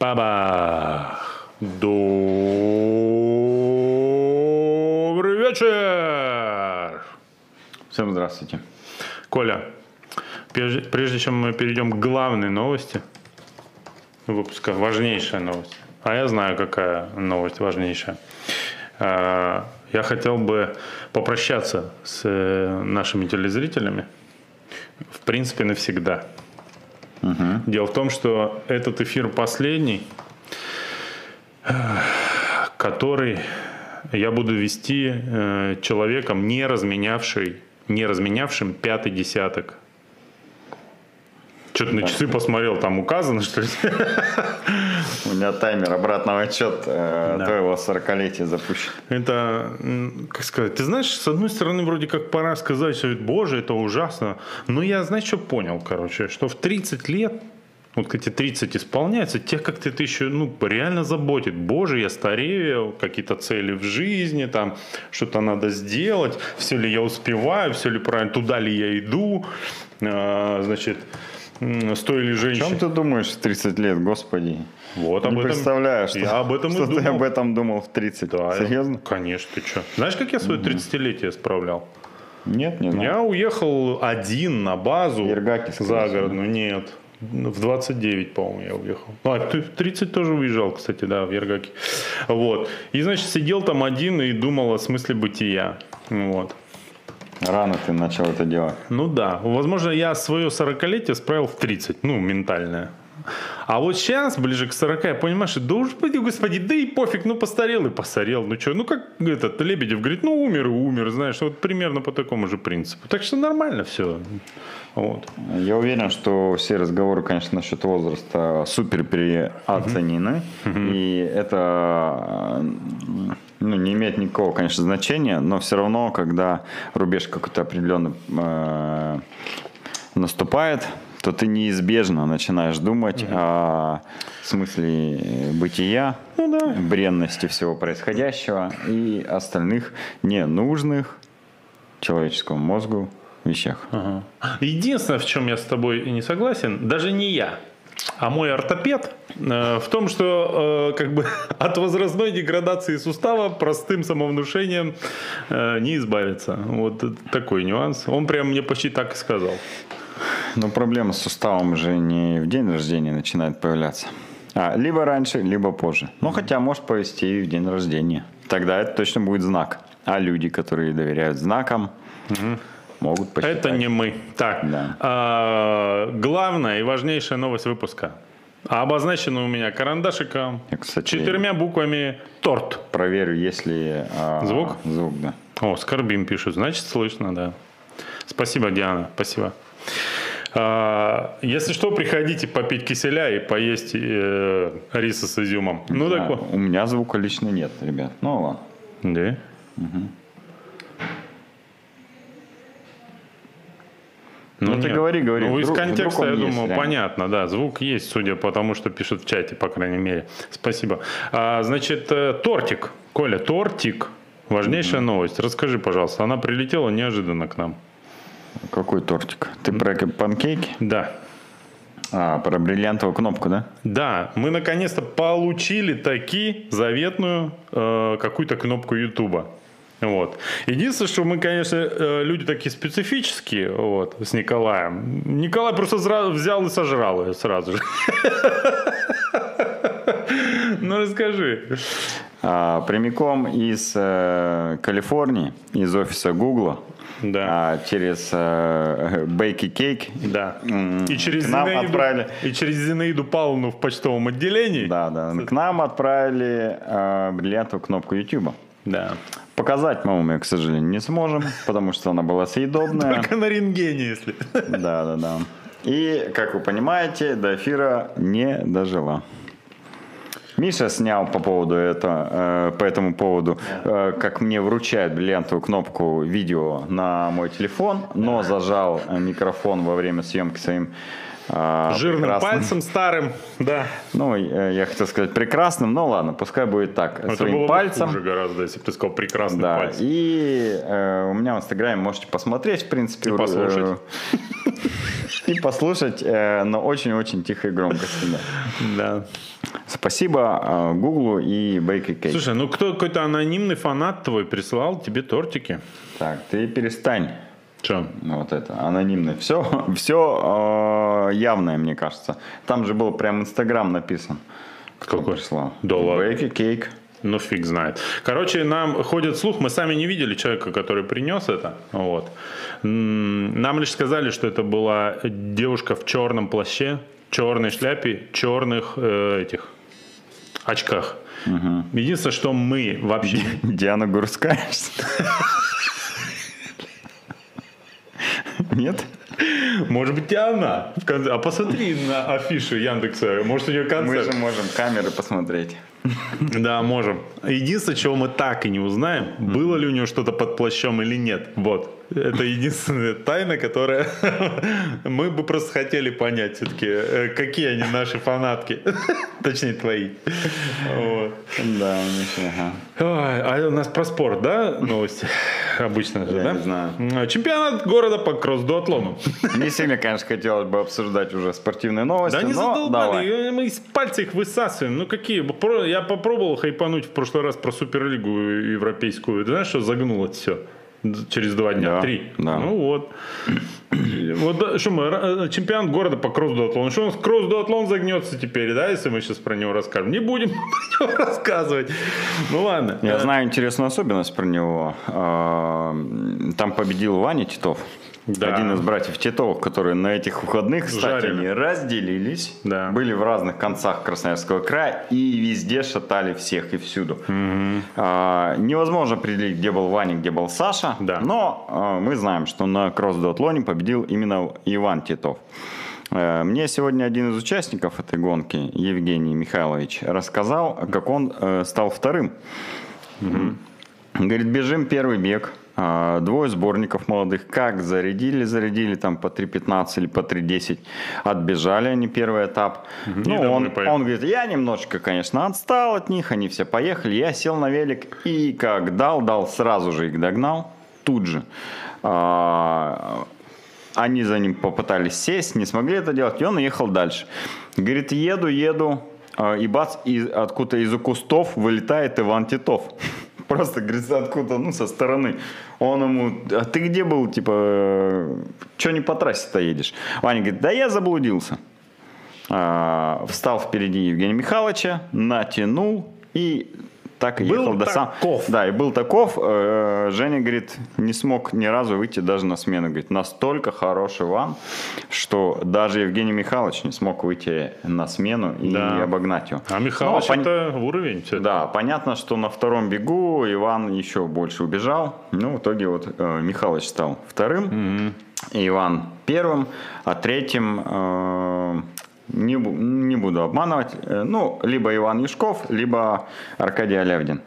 Баба! Добрый вечер! Всем здравствуйте. Коля, прежде, прежде чем мы перейдем к главной новости выпуска, важнейшая новость, а я знаю, какая новость важнейшая, А, я хотел бы попрощаться с э, нашими телезрителями, в принципе, навсегда. Дело в том, что этот эфир последний, который я буду вести э, человеком, не разменявший, не разменявшим пятый десяток. Что-то на часы посмотрел, там указано, что ли? У меня таймер обратного отчет э, Да. твоего 40-летия запущен. Это, как сказать, ты знаешь, с одной стороны, вроде как пора сказать, что боже, это ужасно. Но я, знаешь, что понял, короче, что в 30 лет, вот к эти 30 исполняется, тех как-то это еще, ну, реально заботит. Боже, я старею, какие-то цели в жизни, там, что-то надо сделать, все ли я успеваю, все ли правильно, туда ли я иду, А, значит, с той ли О женщиной. чем ты думаешь в 30 лет, господи? Вот Не об этом. представляешь, что, Я об этом что ты думал. об этом думал в 30. Да, Серьезно? Конечно, ты что? Знаешь, как я свое 30-летие справлял? Нет, не. Я уехал один на базу Ергаки, загородную. Нет. В 29, по-моему, я уехал. А, ты в 30 тоже уезжал, кстати, да, в Ергаке. Вот. И, значит, сидел там один и думал о смысле бытия. Вот. Рано ты начал это делать. Ну да. Возможно, я свое 40-летие справил в 30. Ну, ментальное. А вот сейчас, ближе к 40, я понимаю, что да уж, господи, да и пофиг, ну постарел и постарел. Ну что, ну как этот Лебедев говорит, ну умер и умер, знаешь, вот примерно по такому же принципу. Так что нормально все. Вот. Я уверен, что все разговоры, конечно, насчет возраста супер переоценены. И это ну, не имеет никакого, конечно, значения, но все равно, когда рубеж какой-то определенный э, наступает, то ты неизбежно начинаешь думать о смысле бытия, Ну да. бренности всего происходящего и остальных ненужных человеческому мозгу вещах. Ага. Единственное, в чем я с тобой не согласен, даже не я, а мой ортопед, э, в том, что э, как бы от возрастной деградации сустава простым самовнушением э, не избавиться. Вот такой нюанс. Он прям мне почти так и сказал. Но проблема с суставом уже не в день рождения начинает появляться. А, либо раньше, либо позже. Ну, хотя может повести и в день рождения. Тогда это точно будет знак. А люди, которые доверяют знакам, могут посчитать. Это не мы. Так, Да. а, главная и важнейшая новость выпуска. Обозначена у меня карандашиком Я, кстати, четырьмя буквами торт. проверю, есть ли а, Звук? Звук, да. О, скорбим пишут, значит слышно, да. Спасибо, Диана, спасибо. А, если что, приходите попить киселя и поесть э, риса с изюмом. Ну А, так вот. у меня звука лично нет, ребят. Ну ладно. Да. Ну, ты нет. говори, говори. Ну, из Вдруг- контекста, вдруг я есть, думаю, реально. понятно, да. Звук есть, судя по тому, что пишут в чате, по крайней мере. Спасибо. А, значит, э, тортик. Коля, тортик. Важнейшая новость. Расскажи, пожалуйста. Она прилетела неожиданно к нам. Какой тортик? Ты про панкейки? Да. А, про бриллиантовую кнопку, да? Да, мы наконец-то получили таки заветную э, какую-то кнопку Ютуба. Вот. Единственное, что мы, конечно, э, люди такие специфические, вот, с Николаем. Николай просто взял и сожрал ее сразу же. Ну, расскажи. А, прямиком из э, Калифорнии, из офиса Гугла, Да. а, через э, Бейки Кейк. Да. И через, к нам Зинаиду, отправили. и через Зинаиду Павловну в почтовом отделении. Да, да. К нам отправили э, бриллиантовую кнопку YouTube. Да. Показать мы ее, к сожалению, не сможем, потому что она была съедобная. Только на рентгене, если. Да, да, да. И, как вы понимаете, до эфира не дожила. Миша снял по поводу этого, э, по этому поводу, э, как мне вручают бриллиантовую кнопку видео на мой телефон, но зажал э, микрофон во время съемки своим Жирным прекрасным- пальцем старым. Да. Ну, э, я хотел сказать прекрасным, но ладно, пускай будет так. Это своим было бы пальцем. хуже гораздо, если бы ты сказал прекрасный Да, пальцем. и э, у меня в Инстаграме можете посмотреть, в принципе. И послушать. И послушать, э, но очень-очень тихо и громко. Да. Спасибо э, Гуглу и Бейки Кейк. Слушай, ну кто какой-то анонимный фанат твой прислал тебе тортики? Так, ты перестань. Че? Вот это, анонимное. Все, все э, явное, мне кажется. Там же был прям Инстаграм написан. Кто Какой? прислал? Ладно. Бейки Кейк. Ну, фиг знает. Короче, нам ходит слух, мы сами не видели человека, который принес это. Вот. Нам лишь сказали, что это была девушка в черном плаще, черной шляпе, черных э, этих очках. Единственное, что мы вообще... Диана Гурская. Нет? Может быть, и она. А посмотри на афишу Яндекса. Может, у нее Мы концерт. же можем камеры посмотреть. Да, можем. Единственное, чего мы так и не узнаем, было ли у него что-то под плащом или нет. Вот. Это единственная тайна, которая мы бы просто хотели понять все-таки, какие они наши фанатки. Точнее, твои. Вот. Да. Ой, А у нас про спорт, да, новости? Обычно же, да? не знаю. М, Чемпионат города по кросс-дуатлону. Не сильно, конечно, хотелось бы обсуждать уже спортивные новости, Да давай. задолбали, мы из пальца их высасываем. Ну какие? Я попробовал хайпануть в прошлый раз про Суперлигу европейскую. Ты знаешь, что загнуло все? Через два дня, Да, три. да. Ну вот. Вот что мы, ра- чемпионат города по кросс-дуатлону. Что у нас кросс-дуатлон загнется теперь, да, если мы сейчас про него расскажем? Не будем про него рассказывать. Ну ладно. Я Э, знаю интересную особенность про него. А, Там победил Ваня Титов. Да. Один из братьев Титовых, которые на этих выходных, кстати, Жареный. они разделились. Да. Были в разных концах Красноярского края и везде шатали всех и всюду. А, невозможно определить, где был Ваня, где был Саша. Да. Но а, мы знаем, что на кросс-дуатлоне победил именно Иван Титов. Э, Мне сегодня один из участников этой гонки, Евгений Михайлович, рассказал, как он э, стал вторым. Говорит, бежим первый бег. А, Двое сборников молодых. Как зарядили, зарядили там по 3.15 или по 3.10. Отбежали они первый этап. Ну, домой он, поехали. он говорит, я немножечко, конечно, отстал от них. Они все поехали. Я сел на велик и как дал, дал, сразу же их догнал. Тут же. А, Они за ним попытались сесть, не смогли это делать, и он уехал дальше. Говорит, еду, еду, а, и бац, из, откуда из-за кустов вылетает Иван Титов. Просто, говорит, откуда, ну, со стороны. Он ему, а ты где был, типа, что не по трассе-то едешь? Ваня говорит, да я заблудился. А, встал впереди Евгения Михайловича, натянул и так и Был ехал до сам. таков. Да, и был таков. Э, Женя, говорит, не смог ни разу выйти даже на смену. Говорит, настолько хороший Иван, что даже Евгений Михайлович не смог выйти на смену и Да. обогнать его. А Ну, пон- это уровень. всё. Да, понятно, что на втором бегу Иван еще больше убежал. Ну, в итоге вот э, Михалыч стал вторым, и Иван первым, а третьим э, не, не буду обманывать. э, ну, либо Иван Юшков, либо Аркадий Алявдин.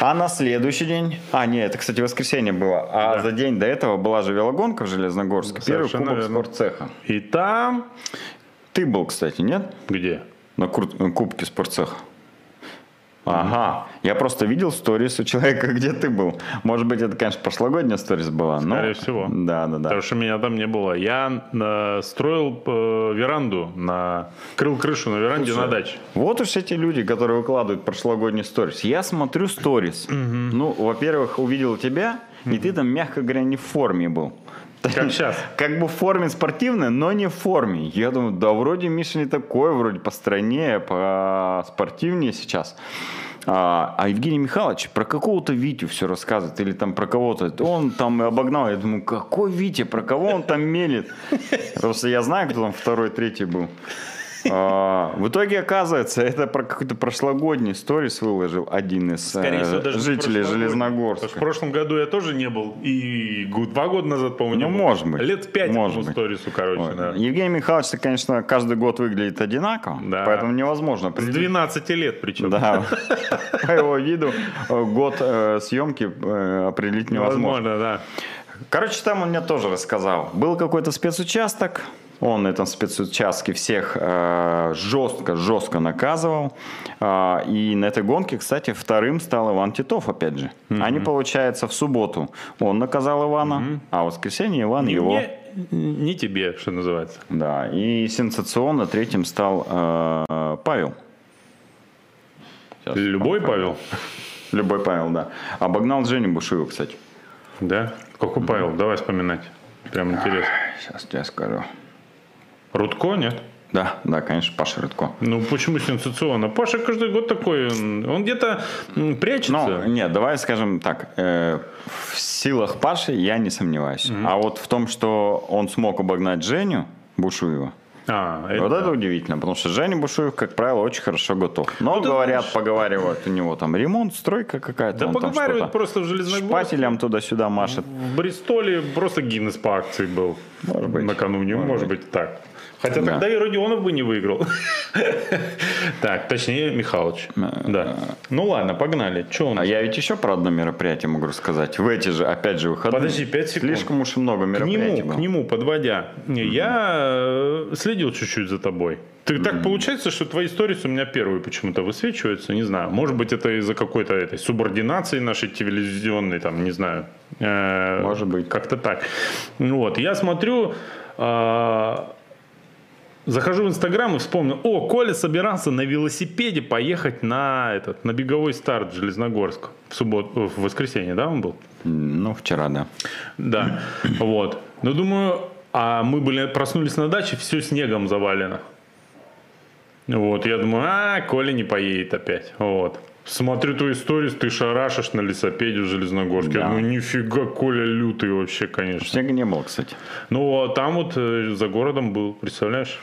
А на следующий день... А, нет, это, кстати, воскресенье было. А за день до этого была же велогонка в Железногорске. Первый Совершенно кубок верно. спортцеха. И там... Ты был, кстати, нет? Где? На кубке спортцеха. Ага, я просто видел сторис у человека, где ты был. Может быть, это, конечно, прошлогодняя сторис была. но- Скорее всего. Да, да, да. Потому что меня там не было. Я э, строил э, веранду, на, крыл крышу на веранде на даче. Вот уж эти люди, которые выкладывают прошлогодний сторис. Я смотрю сторис. Ну, во-первых, увидел тебя, и ты там, мягко говоря, не в форме был. Как щас. Как бы в форме спортивной, но не в форме. Я думаю, да вроде Миша не такой, вроде по стройнее, по спортивнее сейчас. А, а Евгений Михайлович про какого-то Витю все рассказывает, или там про кого-то. Он там обогнал. Я думаю, какой Витя, про кого он там мелет? Потому что я знаю, кто там второй, третий был. А, в итоге, оказывается, это про какой-то прошлогодний сторис выложил один из э, жителей Железногорска. в прошлом году я тоже не был. И два года назад, по-моему, Ну, не был. может быть. Лет пять Может быть. сторису, короче. Да. Евгений Михайлович, конечно, каждый год выглядит одинаково, Да. поэтому невозможно С определить. 12 лет причем. Да, по его виду э, год э, съемки определить невозможно. Возможно, да. Короче, там он мне тоже рассказал. Был какой-то спецучасток, он на этом спецучастке всех э, жестко, жестко наказывал. А, и на этой гонке, кстати, вторым стал Иван Титов, опять же. Они, получается, в субботу он наказал Ивана, а в воскресенье Иван Не его. мне, не тебе, что называется. Да, и сенсационно третьим стал э, Павел. Сейчас. Любой Павел? Любой Павел, да. Обогнал Женю Бушуева, кстати. Да? Какой Павел? Давай вспоминать. Прям интересно. Сейчас тебе скажу. Рудко, нет? Да, да, конечно, Паша Рыдко. Ну, почему сенсационно? Паша каждый год такой, он, где-то прячется. Ну, нет, давай скажем так. э, в силах Паши я не сомневаюсь. А вот в том, что он смог обогнать Женю Бушуева, а, вот это удивительно, потому что Женя Бушуев, как правило, очень хорошо готов. Но Ну, говорят, знаешь- поговаривают, у него там ремонт, стройка какая-то. Да поговаривают просто в Железногорске. Шпателем туда-сюда машет. В Бристоле просто Гиннес по акции был Может быть. накануне, может, быть. так. Хотя Да. тогда и Родионов бы не выиграл. Так, точнее, Михалыч. Да. Ну ладно, погнали. Че А я ведь еще про одно мероприятие могу рассказать. В эти же, опять же, выходные. Подожди, пять секунд. Слишком уж много К мероприятий нему, было. к нему, подводя. Я э, следил чуть-чуть за тобой. Ты так получается, что твои истории у меня первые почему-то высвечиваются, не знаю. Может быть, это из-за какой-то этой субординации нашей телевизионной, там, не знаю. Э, Может быть. Как-то так. Вот, я смотрю, а, захожу в Инстаграм и вспомнил, о, Коля собирался на велосипеде поехать на этот, на беговой старт в Железногорск в субботу, в воскресенье, да, он был? Ну, вчера, да. Да, вот. Но думаю, а мы были, проснулись на даче, все снегом завалено. Вот, я думаю, а, Коля не поедет опять. Вот. Смотрю твою историю, ты шарашишь на лесопеде в Железногорске. Я Да. думаю, нифига, Коля лютый вообще, конечно. Снега не было, кстати. Ну, а там вот э, за городом был, представляешь?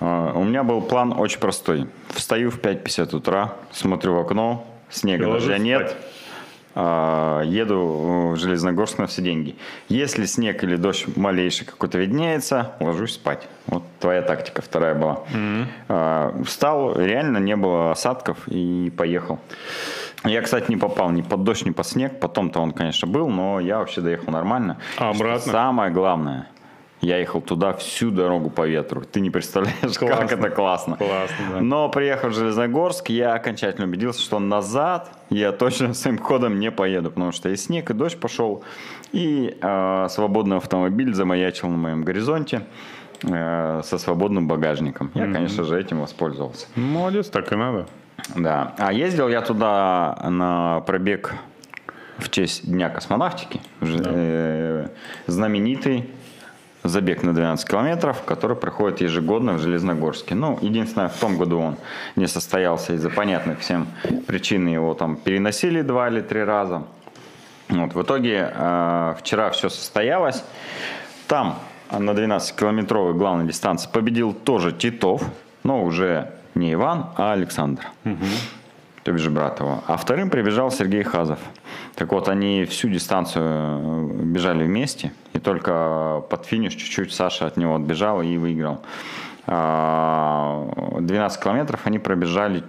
А, У меня был план очень простой. Встаю в 5.50 утра, смотрю в окно, снега дождя нет. спать. А, Еду в Железногорск на все деньги. Если снег или дождь малейший какой-то виднеется, ложусь спать. Вот твоя тактика вторая была. А, Встал, реально не было осадков и поехал. Я, кстати, не попал ни под дождь, ни под снег. Потом-то он, конечно, был, но я вообще доехал нормально. А обратно? Самое главное, я ехал туда всю дорогу по ветру. Ты не представляешь, как Классно. это классно. Классно, да. Но приехав в Железногорск, я окончательно убедился, что назад я точно своим ходом не поеду, потому что и снег, и дождь пошел, и э, свободный автомобиль замаячил на моем горизонте э, со свободным багажником. Я, конечно же, этим воспользовался. Молодец, так и надо. Да. А ездил я туда на пробег в честь Дня космонавтики. Ж- э, знаменитый забег на 12 километров, который проходит ежегодно в Железногорске. Ну, единственное, в том году он не состоялся из-за понятных всем причин. Его там переносили два или три раза. Вот, в итоге э, вчера все состоялось. Там на 12-километровой главной дистанции победил тоже Титов, но уже не Иван, а Александр. То бишь брат его. А вторым прибежал Сергей Хазов. Так вот, они всю дистанцию э, бежали вместе, и только под финиш чуть-чуть Саша от него отбежал и выиграл. А, 12 километров они пробежали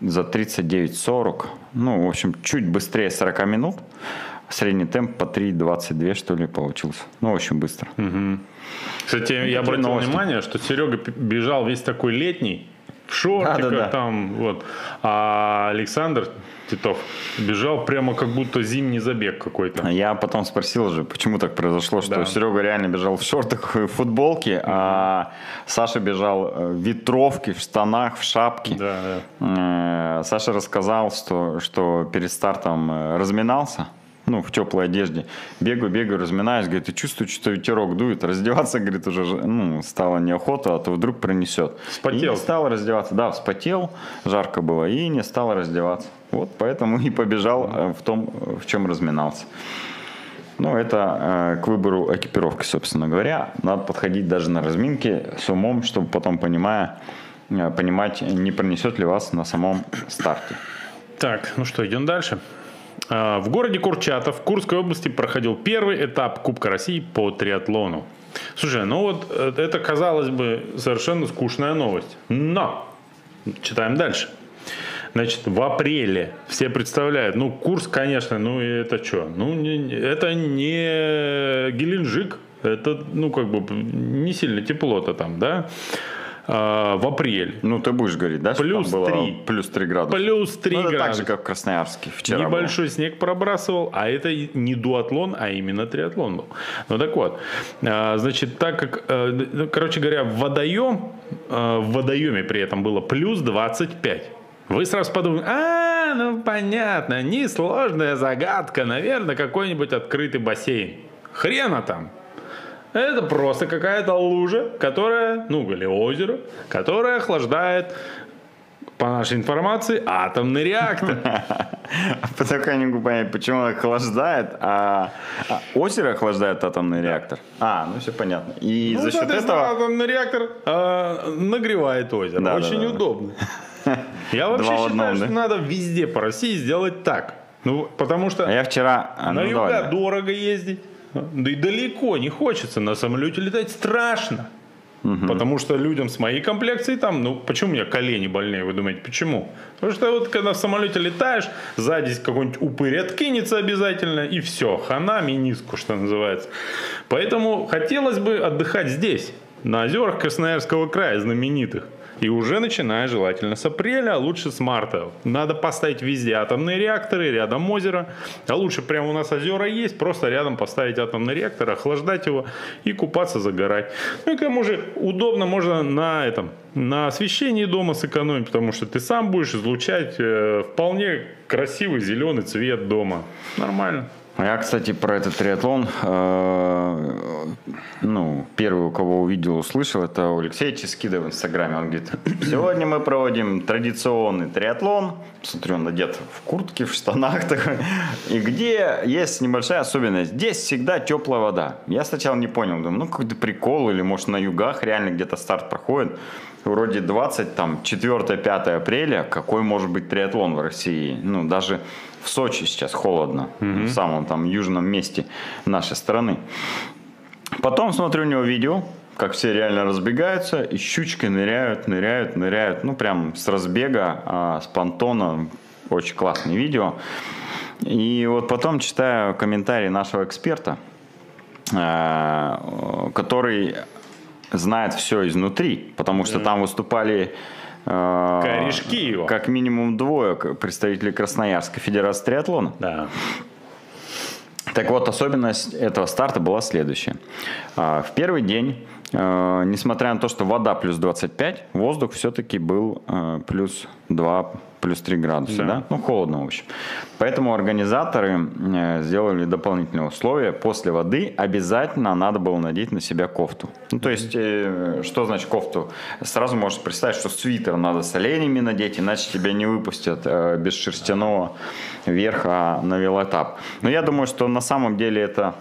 за 39-40. Ну, в общем, чуть быстрее 40 минут. Средний темп по 3.22, что ли, получился. Ну, очень быстро. Кстати, я обратил новости. внимание, что Серега бежал весь такой летний, в шортиках Да-да-да. там, вот. А Александр Титов бежал прямо как будто зимний забег какой-то. Я потом спросил же, почему так произошло, что Да. Серега реально бежал в шортах и в футболке, а Саша бежал э, в ветровке, в штанах, в шапке. Да, да. Э, Саша рассказал, что, что перед стартом э, разминался, ну, в теплой одежде. Бегаю, бегаю, разминаюсь, говорит, и чувствую, что ветерок дует. Раздеваться, говорит, уже ну, стало неохота, а то вдруг пронесет. Вспотел. И не стал раздеваться. Да, вспотел, жарко было, и не стал раздеваться. Вот поэтому и побежал э, в том, в чем разминался. Ну, это э, к выбору экипировки, собственно говоря. Надо подходить даже на разминке с умом, чтобы потом, понимая, э, понимать, не пронесет ли вас на самом старте. Так, ну что, идем дальше. А, В городе Курчатов в Курской области проходил первый этап Кубка России по триатлону. Слушай, ну вот э, это, казалось бы, совершенно скучная новость. Но! Читаем дальше. Значит, в апреле все представляют, ну, курс, конечно, ну, это что? Ну, не- это не Геленджик, это, ну, как бы, не сильно тепло-то там, да? А, в апреле. Ну, ты будешь говорить, да? что Плюс было три. Плюс 3 градуса. Плюс 3 Ну, это так градуса. же, как в Красноярске вчера Небольшой снег пробрасывал, а это не дуатлон, а именно триатлон был. Ну так вот, а, значит, так как, э, ну, короче говоря, водоем, э, в водоеме при этом было плюс 25. вы сразу подумаете, а, ну понятно, несложная загадка, наверное, какой-нибудь открытый бассейн. Хрена там. Это просто какая-то лужа, которая, ну, или озеро, которое охлаждает по нашей информации, атомный реактор. Я не понять, почему он охлаждает, а, а озеро охлаждает атомный реактор. А, ну все понятно. И ну, за счет этого... атомный реактор э, нагревает озеро. Да, Очень да, да, удобно. Я вообще считаю, одном, что да? надо везде по России сделать так. Ну, потому что а я вчера... на ну, юга давай. дорого ездить. Да и далеко не хочется. На самолете летать страшно. Угу. Потому что людям с моей комплекцией там, ну почему у меня колени больнее, вы думаете, почему? Потому что вот когда в самолете летаешь, сзади какой-нибудь упырь откинется обязательно, и все, хана миниску, что называется. Поэтому хотелось бы отдыхать здесь, на озерах Красноярского края знаменитых. И уже начиная желательно с апреля, а лучше с марта. Надо поставить везде атомные реакторы, рядом озеро. А лучше прямо у нас озера есть, просто рядом поставить атомный реактор, охлаждать его и купаться, загорать. Ну и к тому же удобно можно на этом, на освещении дома сэкономить, потому что ты сам будешь излучать э, вполне красивый зеленый цвет дома. Нормально. Я, кстати, про этот триатлон, э, ну, первый, у кого увидел, услышал, это у Алексея Ческида в Инстаграме. Он говорит, сегодня мы проводим традиционный триатлон. Смотрю, он одет в куртке, в штанах такой. И где есть небольшая особенность. Здесь всегда теплая вода. Я сначала не понял, думаю, ну, какой-то прикол, или, может, на югах реально где-то старт проходит. Вроде 20, там, 4-5 апреля, какой может быть триатлон в России? Ну, даже в Сочи сейчас холодно, mm-hmm. в самом там южном месте нашей страны. Потом смотрю у него видео, как все реально разбегаются, и щучкой ныряют, ныряют, ныряют. Ну, прям с разбега, а, с понтона. Очень классное видео. И вот потом читаю комментарии нашего эксперта, а, который знает все изнутри, потому что там выступали а, Корешки его. Как минимум двое представителей Красноярской Федерации триатлона. Да. Так вот, особенность этого старта была следующая. А, в первый день, а, несмотря на то, что вода плюс 25, воздух все-таки был плюс 2 плюс 3 градуса, да. да? Ну, холодно, в общем. Поэтому организаторы э, сделали дополнительные условия. После воды обязательно надо было надеть на себя кофту. Ну, то есть, э, что значит кофту? Сразу можешь представить, что свитер надо с оленями надеть, иначе тебя не выпустят э, без шерстяного верха на велоэтап. Но я думаю, что на самом деле это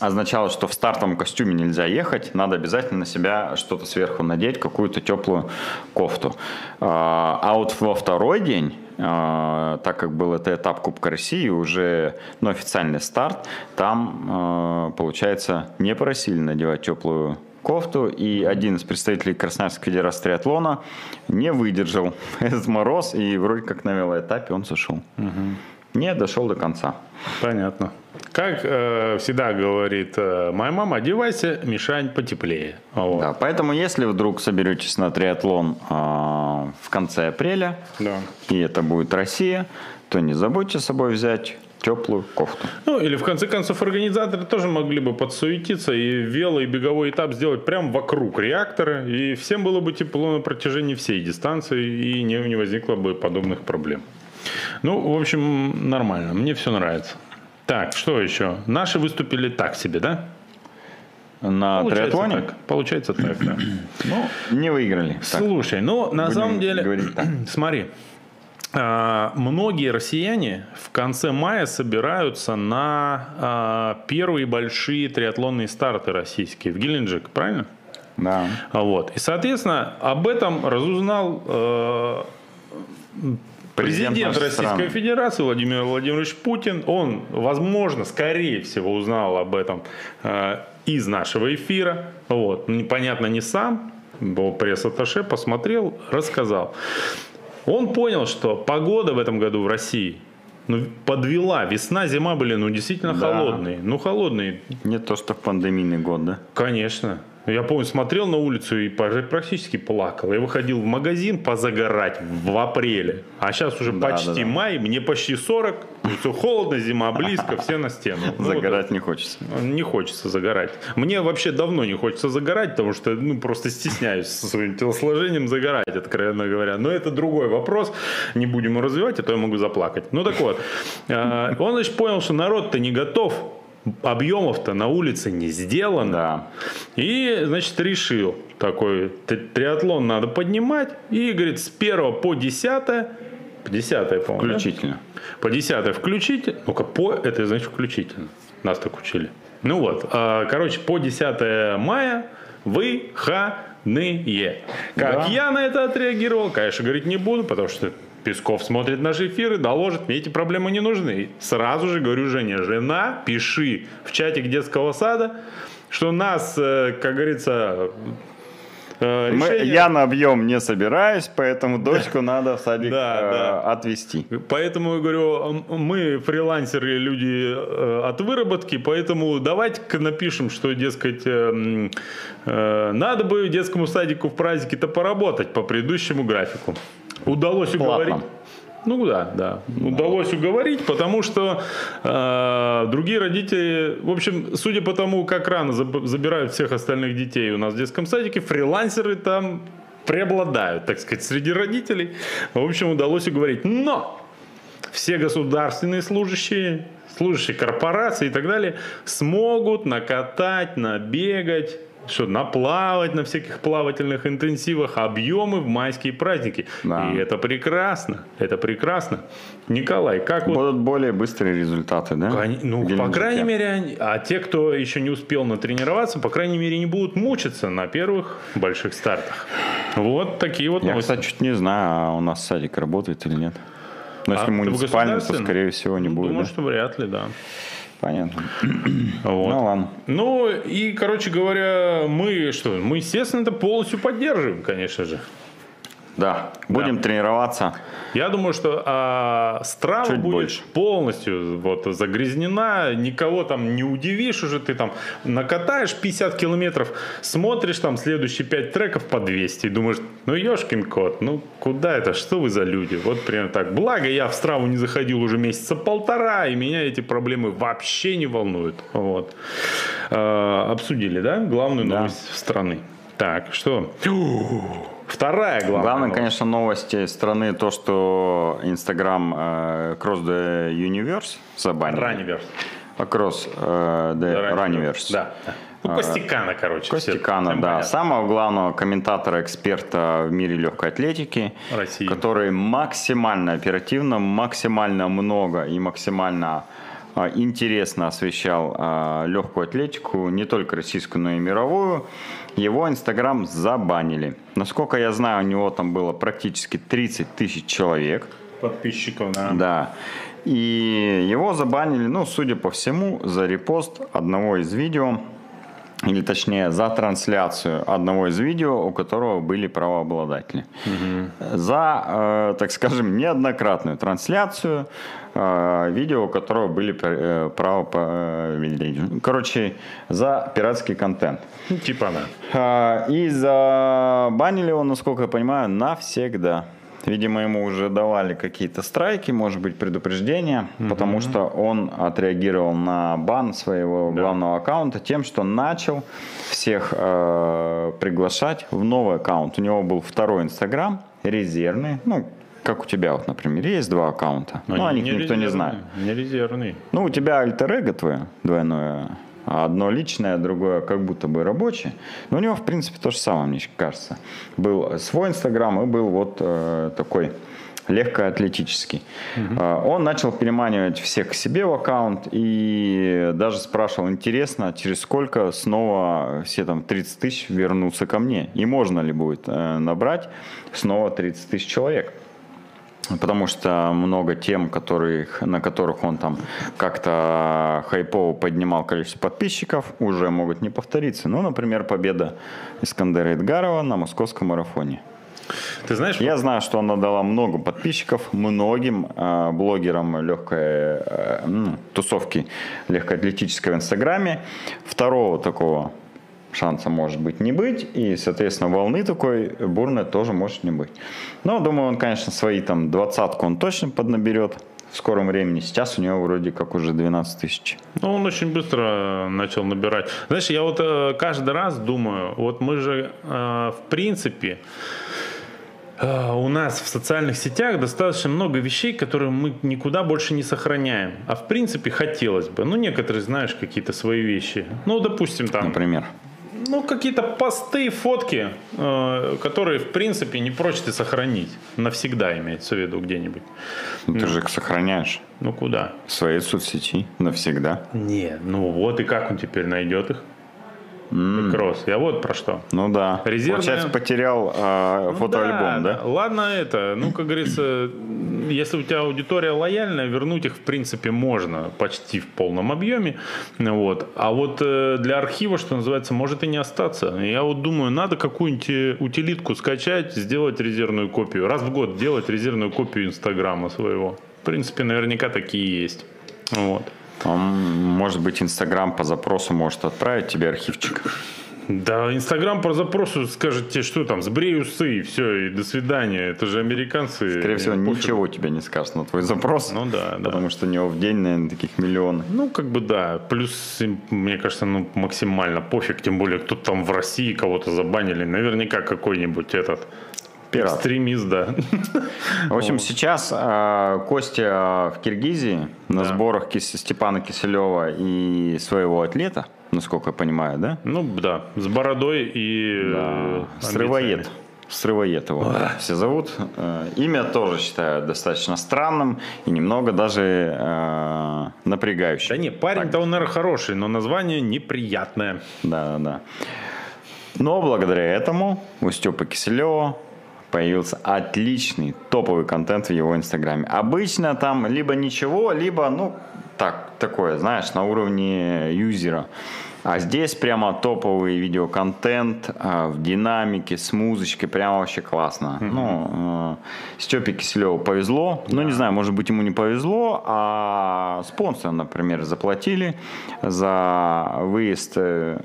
означало, что в стартовом костюме нельзя ехать, надо обязательно на себя что-то сверху надеть, какую-то теплую кофту. А, а вот во второй день а, так как был это этап Кубка России, уже ну, официальный старт, там, а, получается, не просили надевать теплую кофту, и один из представителей Красноярской Федерации триатлона не выдержал этот мороз, и вроде как на велоэтапе он сошел. Угу. Не дошел до конца. Понятно. Как э, всегда говорит э, моя мама, одевайся, Мишань, потеплее. Вот. Да, поэтому если вдруг соберетесь на триатлон э, в конце апреля, да. и это будет Россия, то не забудьте с собой взять теплую кофту. Ну, или в конце концов организаторы тоже могли бы подсуетиться и вело, и беговой этап сделать прямо вокруг реактора, и всем было бы тепло на протяжении всей дистанции, и не, не возникло бы подобных проблем. Ну, в общем, нормально. Мне все нравится. Так, что еще? Наши выступили так себе, да? На Получается триатлоне? Так. Получается так, да. Ну, не выиграли. Слушай, ну, на Будем самом деле, смотри, а, многие россияне в конце мая собираются на а, первые большие триатлонные старты российские в Геленджик, правильно? Да. Вот. И, соответственно, об этом разузнал э, Президент, Президент Российской страны. Федерации Владимир Владимирович Путин, он, возможно, скорее всего узнал об этом э, из нашего эфира. Вот. Непонятно, не сам, был пресс-атташе, посмотрел, рассказал. Он понял, что погода в этом году в России ну, подвела. Весна, зима были, ну, действительно да. холодные. Ну, холодные. Не то, что в пандемийный год, да? Конечно. Я помню, смотрел на улицу и практически плакал. Я выходил в магазин позагорать в апреле. А сейчас уже Да, почти да, да. май, мне почти 40. Все холодно, зима близко, все на стену. Ну, вот Загорать не хочется. не хочется загорать. Мне вообще давно не хочется загорать, потому что ну, просто стесняюсь со своим телосложением загорать, откровенно говоря. Но это другой вопрос. Не будем его развивать, а то я могу заплакать. Ну так вот, э, он значит понял, что народ-то не готов. Объемов-то на улице не сделано. Да. И, значит, решил такой триатлон надо поднимать. И, говорит, с 1 по 10, по 10, по-моему, да? Включительно. По 10 включительно. Ну-ка, по, это значит включительно. Нас так учили. Ну вот, а, короче, по 10 мая выходные. Как Да. я на это отреагировал, конечно, говорить не буду, потому что Песков смотрит наши эфиры, доложит, мне эти проблемы не нужны. Сразу же говорю Жене, жена, пиши в чатик детского сада, что нас, э, как говорится, э, Мы- решение- я на объем не собираюсь, поэтому дочку надо в садик Да, э, да. отвезти. Поэтому я говорю, мы фрилансеры, люди э, от выработки, поэтому давайте-ка напишем, что, дескать, э, э, надо бы детскому садику в праздники-то поработать по предыдущему графику. Удалось Платно. уговорить. Ну да, да. Удалось уговорить, потому что э, другие родители, в общем, судя по тому, как рано заб- забирают всех остальных детей у нас в детском садике, фрилансеры там преобладают, так сказать, среди родителей. В общем, удалось уговорить. Но все государственные служащие, служащие корпорации и так далее смогут накатать, набегать, что наплавать на всяких плавательных интенсивах объемы в майские праздники. Да. И это прекрасно. Это прекрасно. Николай, как вот Будут более быстрые результаты, да? Кон- Ну, по крайней мере, а те, кто еще не успел натренироваться, по крайней мере, не будут мучиться на первых больших стартах. Вот такие вот Я, новости. кстати, чуть не знаю, а у нас садик работает или нет. Но А, если муниципальный, то, скорее всего, не будет. Думаю, да? что вряд ли, да. Понятно. Вот. Ну ладно. Ну и, короче говоря, мы что? Мы, естественно, это полностью поддерживаем, конечно же. Да, будем Да. тренироваться. Я думаю, что а, Страва Чуть будет больше. полностью вот, загрязнена, никого там не удивишь уже, ты там накатаешь 50 километров, смотришь там следующие 5 треков по 200 и думаешь, ну ешкин кот, ну куда это, что вы за люди? Вот примерно так. Благо я в Страву не заходил уже месяца полтора, и меня эти проблемы вообще не волнуют. Вот. А, обсудили, да, главную Да. новость страны. Так, что? Вторая главная Главное, новость. конечно, новости страны то, что Instagram э, Cross the Universe забанили. Ранниверс. Across э, the Runniverse. Да. да. Ну, Костикана, короче. Костикана, да. понятно. Самого главного комментатора, эксперта в мире легкой атлетики, России. который максимально оперативно, максимально много и максимально а, интересно освещал а, легкую атлетику, не только российскую, но и мировую. Его Инстаграм забанили. Насколько я знаю, у него там было практически 30 тысяч человек. Подписчиков, да. Да. И его забанили, ну, судя по всему, за репост одного из видео, или точнее за трансляцию одного из видео, у которого были правообладатели. За, э, так скажем, неоднократную трансляцию видео, у которого были э, право... э, Короче, за пиратский контент. Ну, Типа да. А, И забанили его, насколько я понимаю, навсегда. Видимо, ему уже давали какие-то страйки, может быть, предупреждения, потому что он отреагировал на бан своего главного аккаунта тем, что начал всех э, приглашать в новый аккаунт. У него был второй Инстаграм, резервный, ну, как у тебя, вот, например, есть два аккаунта, но о них никто не знает. Не резервный. Ну, у тебя альтер-эго твое двойное, а одно личное, другое как будто бы рабочее. Но у него, в принципе, то же самое, мне кажется. Был свой Инстаграм и был вот э, такой легкоатлетический. Э, Он начал переманивать всех к себе в аккаунт и даже спрашивал, интересно, через сколько снова все там 30 тысяч вернутся ко мне? И можно ли будет э, набрать снова 30 тысяч человек? Потому что много тем, которых, на которых он там как-то хайпово поднимал количество подписчиков, уже могут не повториться. Ну, например, победа Искандера Эдгарова на московском марафоне. Ты знаешь, Я знаю, что она дала много подписчиков многим э, блогерам легкой э, тусовки легкоатлетической в Инстаграме. Второго такого шанса может быть не быть, и, соответственно, волны такой бурной тоже может не быть. Но, думаю, он, конечно, свои там двадцатку он точно поднаберет в скором времени. Сейчас у него вроде как уже 12 тысяч. Ну, он очень быстро начал набирать. Знаешь, я вот э, каждый раз думаю, вот мы же, э, в принципе, э, у нас в социальных сетях достаточно много вещей, которые мы никуда больше не сохраняем. А в принципе хотелось бы. Ну, некоторые, знаешь, какие-то свои вещи. Ну, допустим, там... Например? Ну, какие-то посты, фотки, э, которые, в принципе, не прочь ты сохранить. Навсегда имеется в виду где-нибудь. Ну, ты же их сохраняешь Ну, куда? в своей соцсети навсегда. Не, ну вот и как он теперь найдет их? Кросс. Я вот про что. Ну да. Резервная- Получается, потерял э, Ну фотоальбом, да? Ладно это, ну, как говорится, если у тебя аудитория лояльная, вернуть их, в принципе, можно почти в полном объеме. Вот. А вот э, для архива, что называется, может и не остаться. Я вот думаю, надо какую-нибудь э, утилитку скачать, сделать резервную копию. Раз в год делать резервную копию Инстаграма своего. В принципе, наверняка такие есть. Вот. Он, может быть, Инстаграм по запросу может отправить тебе архивчик. Да, Инстаграм по запросу скажет тебе, что там, сбрей усы, и все, и до свидания. Это же американцы. Скорее всего, Пофигу. ничего тебе не скажет на твой запрос. Ну да, да. Потому что у него в день, наверное, таких миллионы. Ну, как бы да. Плюс, мне кажется, ну, максимально пофиг. Тем более, кто там в России кого-то забанили. Наверняка какой-нибудь этот Пират. экстремист, да. В общем, сейчас э, Костя в Киргизии на сборах Кис- Степана Киселева и своего атлета, насколько я понимаю, да? Ну, да, с бородой и э, Срывоед. Срывоед его все зовут. Э, Имя тоже считаю достаточно странным и немного даже э, напрягающим. Да не, парень-то он, наверное, хороший, но название неприятное. Да, да, да. Но благодаря этому у Степы Киселева появился отличный топовый контент в его инстаграме. Обычно там либо ничего, либо, ну, так, такое, знаешь, на уровне юзера. А здесь прямо топовый видеоконтент а, в динамике, с музычкой, прямо вообще классно. Ну, э, Степе Киселеву повезло. Ну, не знаю, может быть, ему не повезло, а спонсоры, например, заплатили за выезд э,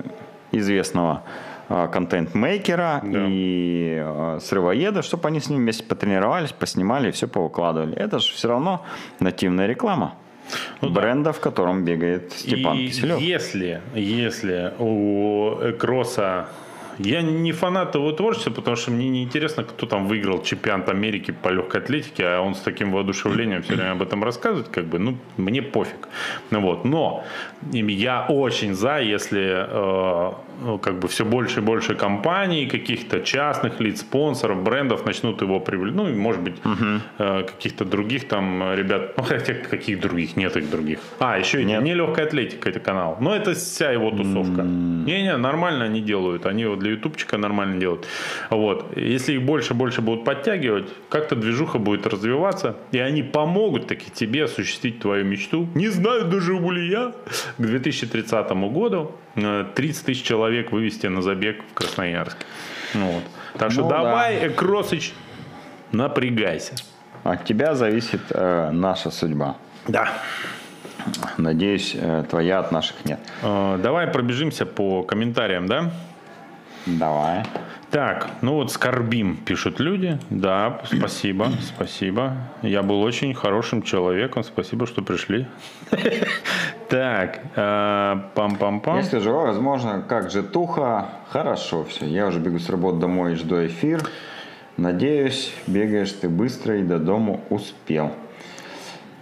известного э, контент-мейкера и э, срывоеда, чтобы они с ним вместе потренировались, поснимали и все повыкладывали. Это же все равно нативная реклама бренда, в котором бегает Степан и Киселев. если, если у Кросса я не фанат его творчества, потому что мне не интересно, кто там выиграл чемпионат Америки по легкой атлетике, а он с таким воодушевлением все время об этом рассказывает, как бы, ну, мне пофиг. Ну, вот. Но я очень за, если э, ну, как бы все больше и больше компаний, каких-то частных лиц, спонсоров, брендов начнут его привлекать, ну, и, может быть, э, каких-то других там ребят, ну, хотя каких других, нет их других. А, еще Нет. не легкая атлетика, это канал. Но это вся его тусовка. Не-не, нормально они делают. Они вот для ютубчика нормально делают. Вот. Если их больше и больше будут подтягивать, как-то движуха будет развиваться, и они помогут таки тебе осуществить твою мечту. Не знаю, доживу ли я к 2030 году э, 30 тысяч человек вывести на забег в Красноярске. Ну вот. Так что Ну да. давай, Кросыч, напрягайся. От тебя зависит э, наша судьба. Да. Надеюсь, э, твоя от наших нет. Э, Давай пробежимся по комментариям, да? Давай. Так, ну вот скорбим, пишут люди. Да, спасибо, спасибо. Я был очень хорошим человеком. Спасибо, что пришли. Так, э, пам-пам-пам. Скажу, «О, возможно, как же туха, хорошо все. Я уже бегу с работы домой и жду эфир. Надеюсь, бегаешь ты быстро и до дома успел.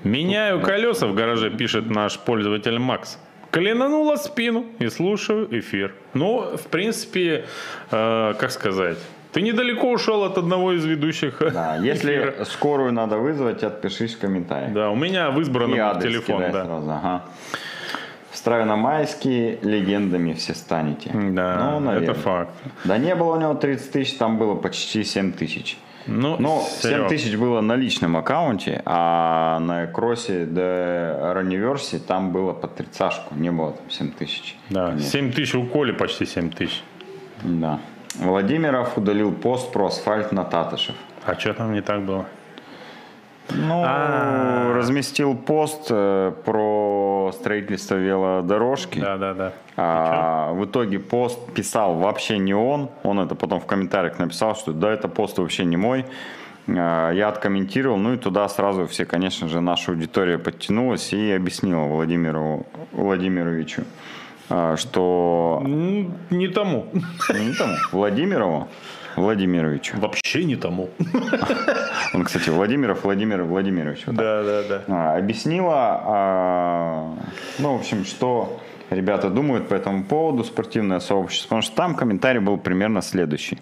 Меняю колеса в гараже, пишет наш пользователь Макс. Коленанула спину и слушаю эфир. Ну, в принципе, э, как сказать, ты недалеко ушел от одного из ведущих. Да, если скорую надо вызвать, отпишись в комментариях. Да, у меня в И избранном адрес телефон, да. сразу, ага. В Стравино-Майске легендами все станете. Да, ну, наверное. это факт. Да не было у него 30 тысяч, там было почти 7 тысяч. Ну, Ну, Серег, 7 тысяч было на личном аккаунте, а на кроссе до Ранниверси там было по тридцашку, не было там 7 тысяч. Да, Конечно. 7 тысяч у Коли, почти 7 тысяч. Да. Владимиров удалил пост про асфальт на Татышев. А что там не так было? Ну, А. разместил пост э, про строительство велодорожки. Да, да, да. А в итоге пост писал вообще не он. Он это потом в комментариях написал, что да, это пост вообще не мой. А, Я откомментировал, ну и туда сразу все, конечно же, наша аудитория подтянулась и объяснила Владимиру Владимировичу, что М, Не тому. не тому, Владимирову Владимировичу. Вообще не тому. Он, кстати, Владимиров Владимир Владимирович. вот. Да, да, да. А, объяснила, а, ну, в общем, что ребята думают по этому поводу, спортивное сообщество, потому что там комментарий был примерно следующий.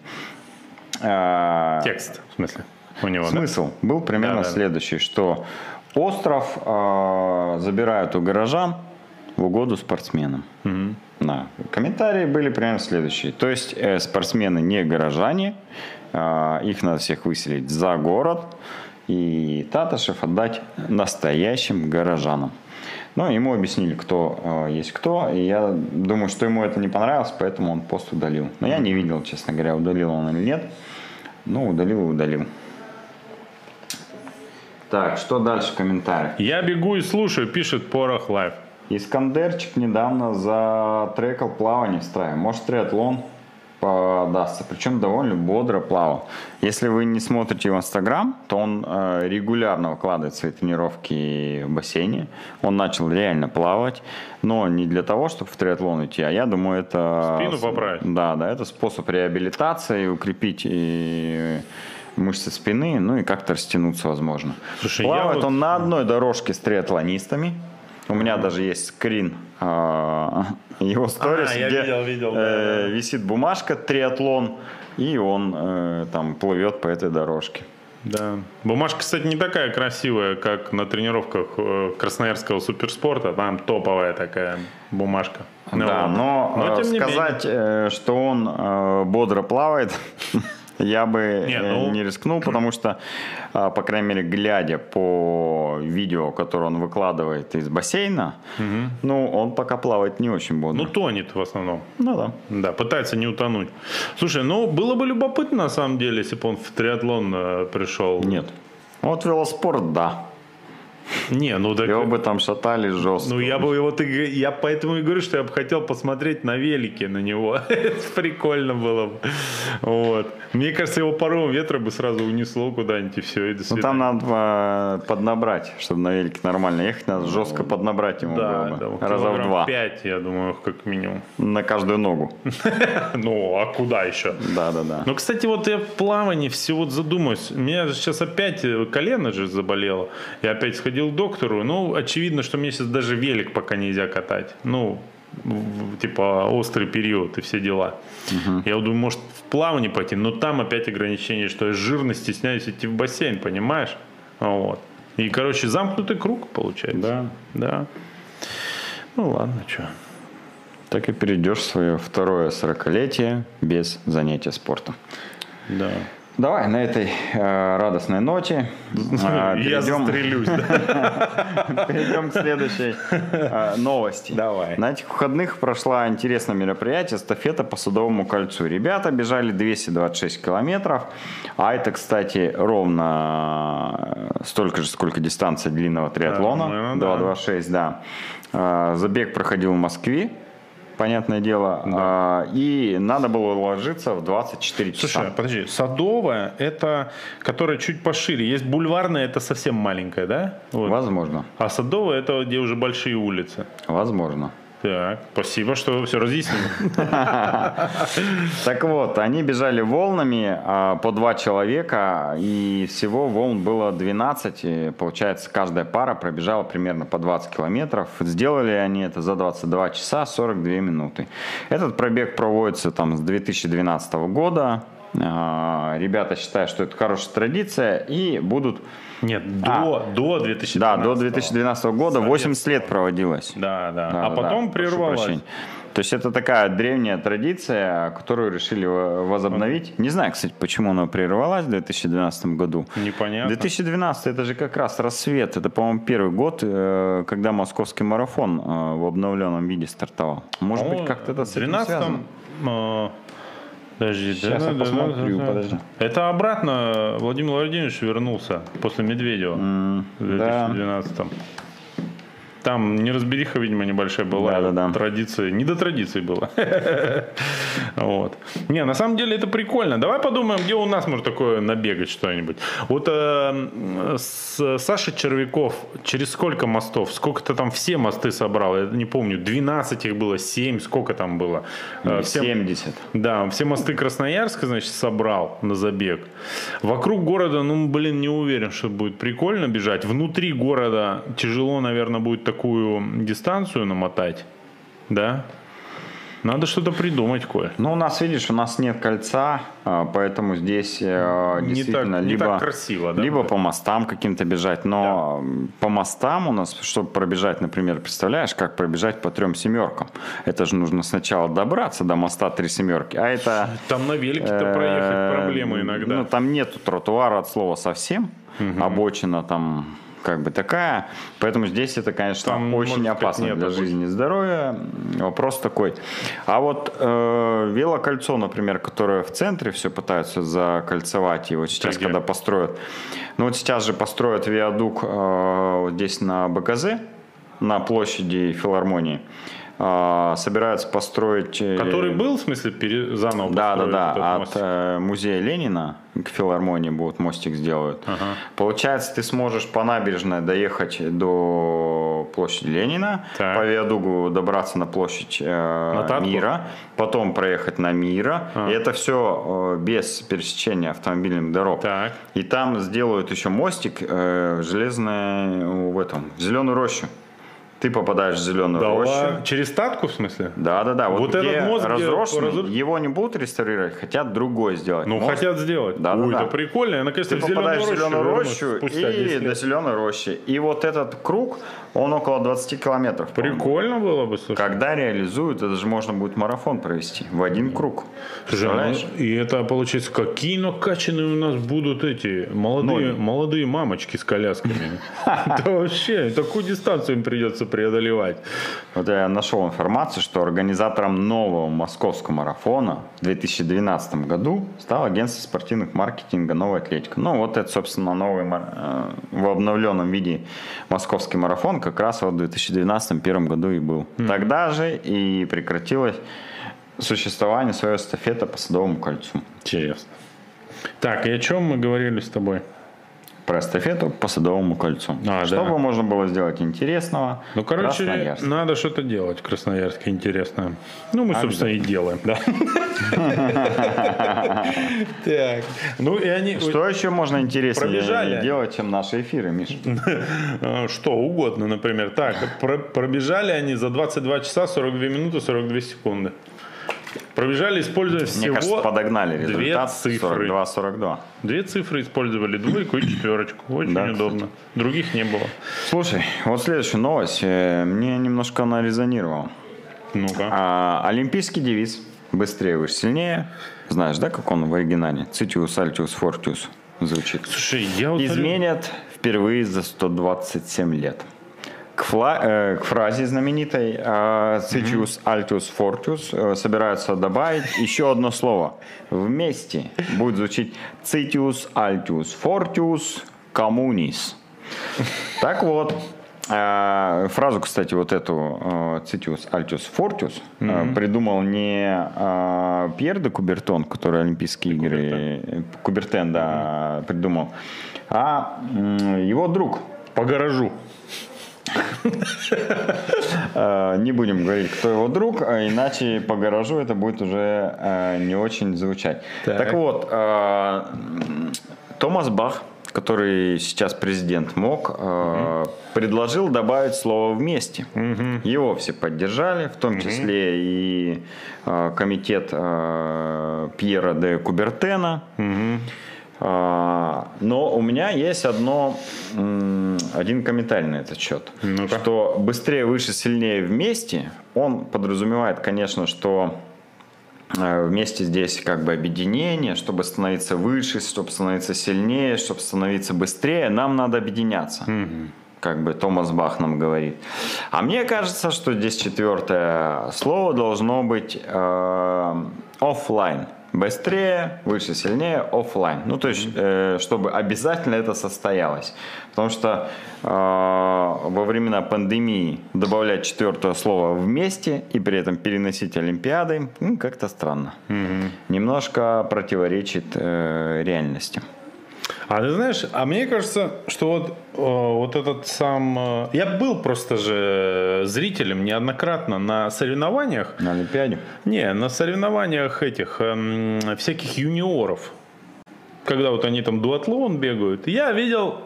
А, Текст, в смысле, у него. да? Смысл был примерно Да, да, да. следующий, что остров а, забирают у горожан в угоду спортсменам. Да. Комментарии были примерно следующие. То есть э, спортсмены не горожане, а, их надо всех выселить за город и Таташев отдать настоящим горожанам. Ну, ему объяснили, кто э, есть кто, и я думаю, что ему это не понравилось, поэтому он пост удалил. Но я не видел, честно говоря, удалил он или нет. Ну, удалил и удалил. Так, что дальше в комментариях? Я бегу и слушаю, пишет Порох Лайв. Искандерчик недавно затрекал плавание в страве. Может, триатлон подастся. Причем довольно бодро плавал. Если вы не смотрите его инстаграм, то он э, регулярно выкладывает свои тренировки в бассейне. Он начал реально плавать, но не для того, чтобы в триатлон идти, а я думаю, это... Спину поправить. Да, да, это способ реабилитации, укрепить и мышцы спины, ну и как-то растянуться, возможно. Слушай, Плавает вот- он на одной дорожке с триатлонистами. У меня даже есть скрин а, его сторис, А, я где видел, видел, да, э, да. висит бумажка триатлон, и он э, там плывет по этой дорожке. Да. Бумажка, кстати, не такая красивая, как на тренировках э, Красноярского суперспорта. Там топовая такая бумажка. Ну да, вот. но, Но, э, сказать, э, что он э, бодро плавает, я бы Не, э, ну- не рискнул, потому что, а, по крайней мере, глядя по видео, которое он выкладывает из бассейна, ну, он пока плавает не очень бодро. Ну, тонет в основном. ну да. Да, пытается не утонуть. Слушай, ну, было бы любопытно, на самом деле, если бы он в триатлон э, пришел. Нет. Вот велоспорт, да. Не, ну так... Его бы там шатали жестко. Ну, я бы его, ты, я поэтому и говорю, что я бы хотел посмотреть на велике на него. Прикольно было бы. Вот. Мне кажется, его порывом ветра бы сразу унесло куда-нибудь и все, и до Ну там надо э, поднабрать, чтобы на велике нормально ехать, надо жестко поднабрать ему Да, было да, бы. Раза в два. пять, я думаю, как минимум. На каждую ногу. Ну, а куда еще? Да, да, да. Ну, кстати, вот я в плавании все вот задумаюсь. У меня же сейчас опять э, колено же заболело. Я опять сходил к доктору. Ну, очевидно, что мне сейчас даже велик пока нельзя катать. Ну, типа острый период и все дела. Я вот думаю, может в плавание пойти, но там опять ограничение, что я жирно стесняюсь идти в бассейн, понимаешь? Вот. И, короче, замкнутый круг получается. Да. Да. Ну ладно, что. Так и перейдешь в свое второе сорокалетие без занятия спортом. Да. Давай на этой э, радостной ноте э, перейдем, застрелюсь. да. перейдем к следующей э, новости. Давай. На этих выходных прошло интересное мероприятие эстафета по Садовому кольцу. Ребята бежали 226 километров, а это, кстати, ровно э, столько же, сколько дистанция длинного триатлона. ну да. 226, да. Э, Забег проходил в Москве, понятное дело, э, и надо было уложиться в 24 часа. Слушай, а подожди, садовая это, которая чуть пошире. Есть бульварная, это совсем маленькая, да? Вот. Возможно, А садовая это где уже большие улицы. возможно. Так, спасибо, что все разъяснили. Так вот, они бежали волнами а, по два человека, и всего волн было 12. И, получается, каждая пара пробежала примерно по 20 километров. Сделали они это за 22 часа 42 минуты. Этот пробег проводится там с 2012 года. А, Ребята считают, что это хорошая традиция и будут... Нет, до, до 2012. Да, до 2012 года 80 лет проводилось. Да, да. Да, а да, потом да, прервалась. То есть это такая древняя традиция, которую решили во- возобновить. Не знаю, кстати, почему она прервалась в 2012 году. Непонятно. 2012 это же как раз рассвет. Это, по-моему, первый год, э, когда московский марафон э, в обновленном виде стартовал. Может быть, По-моему, как-то это с этим 12 связано? Подожди, Сейчас да, я да, посмотрю, да, да. подожди. Это обратно Владимир Владимирович вернулся после Медведева в да. 2012 Там неразбериха, видимо, небольшая была. Да-да-да. Традиции. Не до традиций было. Вот. Не, на самом деле это прикольно. Давай подумаем, где у нас может такое набегать что-нибудь. Вот э, с- Саша Червяков через сколько мостов? Сколько-то там все мосты собрал? Я не помню. 12 их было, 7, сколько там было? Э, все- 70. да, все мосты Красноярска, значит, собрал на забег. Вокруг города, ну, блин, не уверен, что будет прикольно бежать. Внутри города тяжело, наверное, будет такую дистанцию намотать. Да? Надо что-то придумать, Коль. Ну, у нас, видишь, у нас нет кольца, а, поэтому здесь э, Не действительно так- не либо, так красиво, да, либо по мостам каким-то бежать. Но м, по мостам у нас, чтобы пробежать, например, представляешь, как пробежать по трем семеркам? Это же нужно сначала добраться до моста три семерки, а это... Там на велике-то э, проехать проблемы иногда. Ну, там нету тротуара от слова совсем. Обочина там как бы такая. Поэтому здесь это, конечно, Там, очень сказать, опасно нет для жизни и здоровья. Вопрос такой. А вот э, велокольцо, например, которое в центре все пытаются закольцевать, вот сейчас, где? когда построят, ну вот сейчас же построят виадук э, вот здесь на БКЗ, на площади филармонии, Э, собираются построить... э, Который был, в смысле, пере- заново да, да, да. От э, музея Ленина к филармонии будут мостик сделают. Получается, ты сможешь по набережной доехать до площади Ленина, Так. по Виадугу добраться на площадь э, На Татку? Мира, потом проехать на Мира. А. И это все без пересечения автомобильных дорог. Так. И там сделают еще мостик э, железный в этом в зеленую рощу. Ты попадаешь в зеленую Да рощу. через татку, в смысле? Да, да, да. Вот, Вот где этот где разросший, разру- его не будут реставрировать, хотят другой сделать. Ну, Мост. хотят сделать. Да, Ой, да. это прикольно. Я наконец-то Ты в попадаешь в рощу, зеленую рощу 10 и до зеленой рощи. И вот этот круг, он около 20 километров. Прикольно было бы, слушай. Когда реализуют, это же можно будет марафон провести в один круг. Слушай, ну, и это получается, какие накачанные у нас будут эти молодые, молодые мамочки с колясками. Это вообще, такую дистанцию им придется преодолевать. Вот я нашел информацию, что организатором нового московского марафона в 2012 году стало агентство спортивных маркетинга «Новая атлетика». Ну, вот это, собственно, новый э, в обновленном виде московский марафон как раз вот в 2012-2001 году и был. Тогда же и прекратилось существование своей эстафеты по Садовому кольцу. Интересно. Так, и о чем мы говорили с тобой? Про эстафету по Садовому кольцу. А, что да. бы можно было сделать интересного? Ну, короче, надо что-то делать в Красноярске интересное. Ну, мы, собственно, и делаем, да. Так, ну и они... Что еще можно интереснее делать, чем наши эфиры, Миша? А, Что угодно, например. Так, про- пробежали они за 22 часа 42 минуты 42 секунды. Пробежали, используя Мне всего кажется, подогнали две результат цифры. 42-42. Две цифры использовали, двойку и четверочку. Очень Да, удобно. Других не было. Слушай, вот следующая новость. э, Мне немножко она резонировала. Ну-ка. А, олимпийский девиз «Быстрее, выше, сильнее». Знаешь, да, как он в оригинале? «Цитиус, альтиус, фортиус» звучит. Слушай, я вот... Изменят впервые за 127 лет. К, фла- э, к фразе знаменитой э, «Citius Altius Fortius» э, собираются добавить еще одно слово. Вместе будет звучить «Citius Altius Fortius Communis». Так вот, э, фразу, кстати, вот эту э, «Citius Altius Fortius» э, придумал не э, Пьер де Кубертон, который Олимпийские игры... э, Кубертен, да, придумал, а его друг По гаражу. Э, Не будем говорить, кто его друг, а иначе по гаражу это будет уже э, не очень звучать. Так. Вот, Томас Бах, который сейчас президент МОК, предложил добавить слово «вместе». Его все поддержали, в том числе и комитет Пьера де Кубертена. А, Но у меня есть одно, один комментарий на этот счет. Ну-ка. Что быстрее, выше, сильнее вместе, он подразумевает, конечно, что э, вместе здесь как бы объединение, чтобы становиться выше, чтобы становиться сильнее, чтобы становиться быстрее, нам надо объединяться. Как бы Томас Бах нам говорит. А мне кажется, что здесь четвертое слово должно быть э, офлайн. Быстрее, выше, сильнее, офлайн. Ну, то есть, э, чтобы обязательно это состоялось. Потому что э, во времена пандемии добавлять четвертое слово вместе и при этом переносить Олимпиады, ну, как-то странно. Немножко противоречит э, реальности. А ты знаешь, а мне кажется, что вот, э, вот этот сам... э, Я был просто же зрителем неоднократно на соревнованиях. На Олимпиаде. Не, на соревнованиях этих эм, всяких юниоров. Когда вот они там дуатлон бегают. Я видел,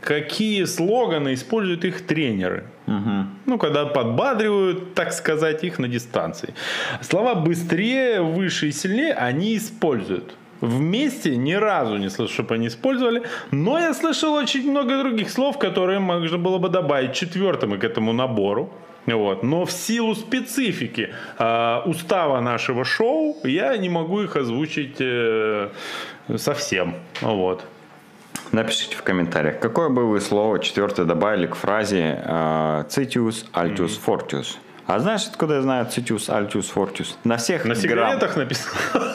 какие слоганы используют их тренеры. Ну, когда подбадривают, так сказать, их на дистанции. Слова «быстрее», «выше» и «сильнее» они используют. Вместе ни разу не слышу, чтобы они использовали. Но я слышал очень много других слов, которые можно было бы добавить четвертым к этому набору. Вот. Но в силу специфики э, устава нашего шоу я не могу их озвучить э, совсем. Вот. Напишите в комментариях, какое бы вы слово четвертое добавили к фразе э, «Citius Altius Fortius». А знаешь, откуда я знаю «Citius Altius Fortius»? На всех На грам- сигаретах написано.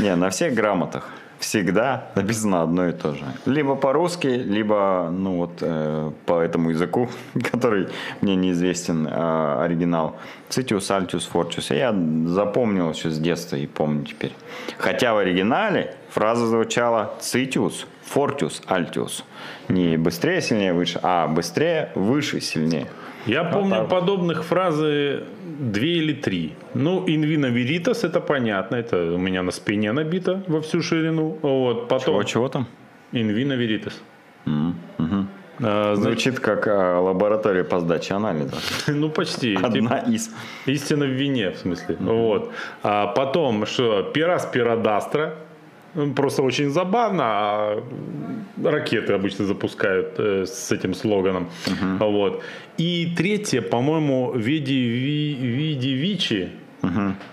Не, на всех грамотах всегда написано одно и то же. Либо по-русски, либо ну вот э, по этому языку, который мне неизвестен э, оригинал. Citius Altius Fortius. Я запомнил еще с детства и помню теперь. Хотя в оригинале фраза звучала Citius Fortius Altius. Не быстрее, сильнее, выше, а быстрее, выше, сильнее. Я помню так. подобных фразы две или три. Ну, инвина веритас, это понятно, это у меня на спине набито во всю ширину. Вот, потом Чего, чего там? инвина веритас. А, значит, Звучит как э, лаборатория по сдаче анализов. ну, почти. Типа, Одна из. Истина в вине, в смысле. Вот. А потом, что пирас пирадастра. Просто очень забавно. а ракеты обычно запускают э, с этим слоганом. Вот. И третье, по-моему, Види, Ви- Види Вичи.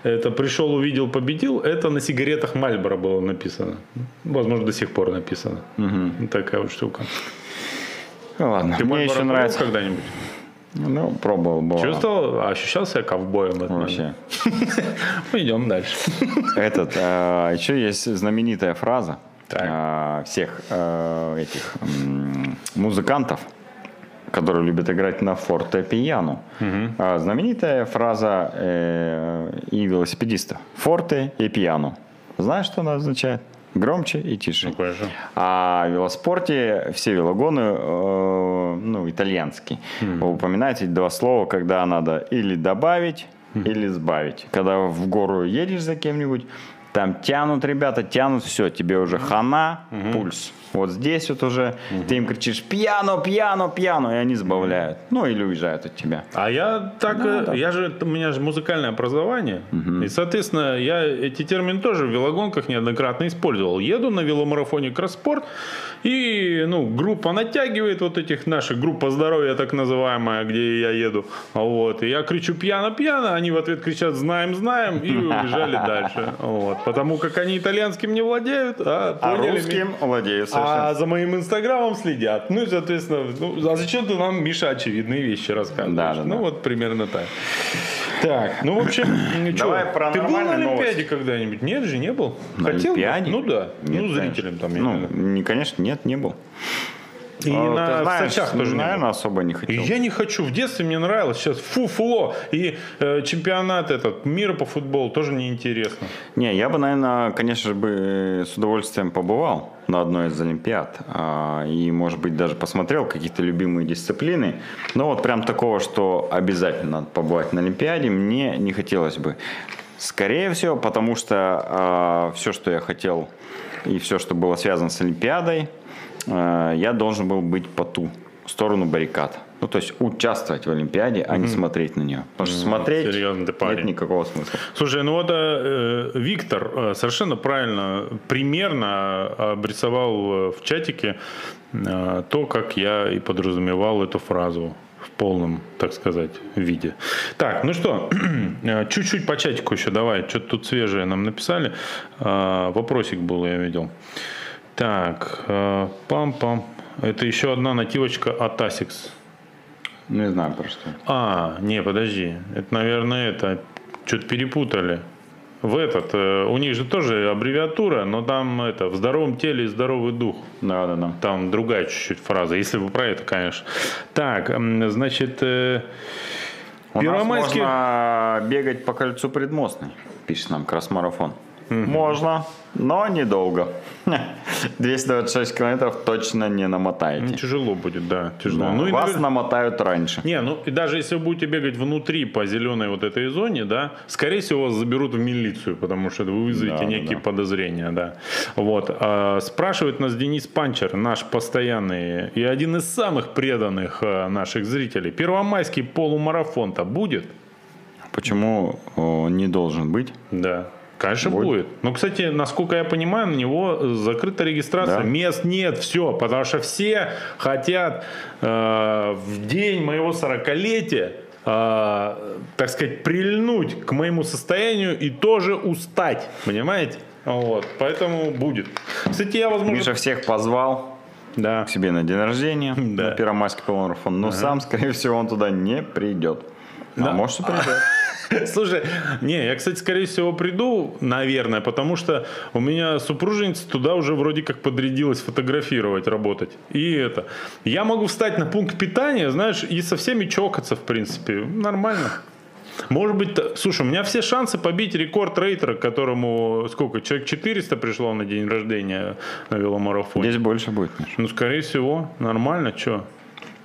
Это пришел, увидел, победил. Это на сигаретах Мальборо было написано. Возможно, до сих пор написано. Такая вот штука. Ну, ладно. Ты Мне Мальборо еще нравится. когда-нибудь? Ну, пробовал, было. Чувствовал? Ощущал себя ковбоем? Вообще. Ну, идем дальше. Этот, а, еще есть знаменитая фраза а, всех а, этих музыкантов, которые любят играть на фортепиано. Знаменитая фраза э, и велосипедиста. Форте и пиано. Знаешь, что она означает? Громче и тише. Ну, конечно. А в велоспорте все велогоны, э, ну, итальянские, упоминают эти два слова, когда надо или добавить, или сбавить. Когда в гору едешь за кем-нибудь, там тянут ребята, тянут, все, тебе уже хана, пульс. Вот здесь вот уже. Ты им кричишь пьяно, пьяно, пьяно, и они сбавляют. Ну, или уезжают от тебя. А я так, э, я же, у меня же музыкальное образование, и, соответственно, я эти термины тоже в велогонках неоднократно использовал. Еду на веломарафоне Кросспорт, и, ну, группа натягивает вот этих наших, группа здоровья так называемая, где я еду, вот, и я кричу пьяно-пьяно, они в ответ кричат знаем, знаем, и убежали дальше, вот, потому как они итальянским не владеют, а, А русским меня. Совершенно. А за моим инстаграмом следят. Ну и, соответственно, ну, а зачем ты нам, Миша, очевидные вещи рассказываешь? Да, да, ну да. вот примерно так. Так, ну в общем, ну, про ты был на Олимпиаде когда-нибудь? Нет же, не был? На Хотел бы? Олимпиаде? Ну да. Нет, ну, конечно. зрителям там. я Ну, не, конечно, нет, не был. И А, на ты знаешь, Сочах тоже не наверное, был. особо не И хотел. я не хочу. В детстве мне нравилось. Сейчас фу-фло. И э, чемпионат этот, мира по футболу тоже неинтересно. Не, я бы, наверное, конечно же, бы с удовольствием побывал на одной из Олимпиад. а, И, может быть, даже посмотрел какие-то любимые дисциплины. Но вот прям такого, что обязательно надо побывать на Олимпиаде, мне не хотелось бы. Скорее всего, потому что все, что я хотел, и все, что было связано с Олимпиадой, а, я должен был быть по ту сторону баррикад. Ну, то есть участвовать в Олимпиаде, а не смотреть на нее. Потому что смотреть серьезно, нет никакого смысла. Слушай, ну вот э, Виктор э, совершенно правильно, примерно обрисовал э, в чатике э, то, как я и подразумевал эту фразу в полном, так сказать, виде. Так, ну что, э, чуть-чуть по чатику еще давай, что-то тут свежее нам написали. Э, Вопросик был, я видел. Так, э, пам-пам. Это еще одна нативочка от Asics. Не знаю про что. А, не, подожди. Это, наверное, это. Что-то перепутали. В этот, э, у них же тоже аббревиатура, но там это, в здоровом теле и здоровый дух. Да, да, да. Там другая чуть-чуть фраза, если вы про это, конечно. Так, значит, э, У нас Первомайский... можно бегать по кольцу предмостной, пишет нам Красмарафон. Можно, но недолго. 226 километров точно не ну, намотаете. тяжело будет, да, тяжело. Да, Ну, Вас навер- намотают раньше. Не, ну и даже если вы будете бегать внутри по зеленой вот этой зоне, да, скорее всего вас заберут в милицию, потому что вы вызовете Да, некие да. подозрения, да. Вот. А, спрашивает нас Денис Панчер, наш постоянный и один из самых преданных а, наших зрителей. Первомайский полумарафон-то будет? Почему о, не должен быть? Да. Конечно, Будет. будет. Но, кстати, насколько я понимаю, на него закрыта регистрация. Да. Мест нет, все. Потому что все хотят э, в день моего 40-летия, э, так сказать, прильнуть к моему состоянию и тоже устать. Понимаете? Вот. Поэтому будет. Кстати, я, возможно... Миша всех позвал Да. к себе на день рождения, Да. на Первомайский полумарафон, но сам, скорее всего, он туда не придет. Да. А может и придет. Слушай, не, я, кстати, скорее всего приду, наверное, потому что у меня супруженица туда уже вроде как подрядилась фотографировать, работать. И это. Я могу встать на пункт питания, знаешь, и со всеми чокаться, в принципе. Нормально. Может быть, слушай, у меня все шансы побить рекорд рейтера, которому сколько, человек 400 пришло на день рождения на веломарафоне. Здесь больше будет, Миша. Ну, скорее всего, нормально, что?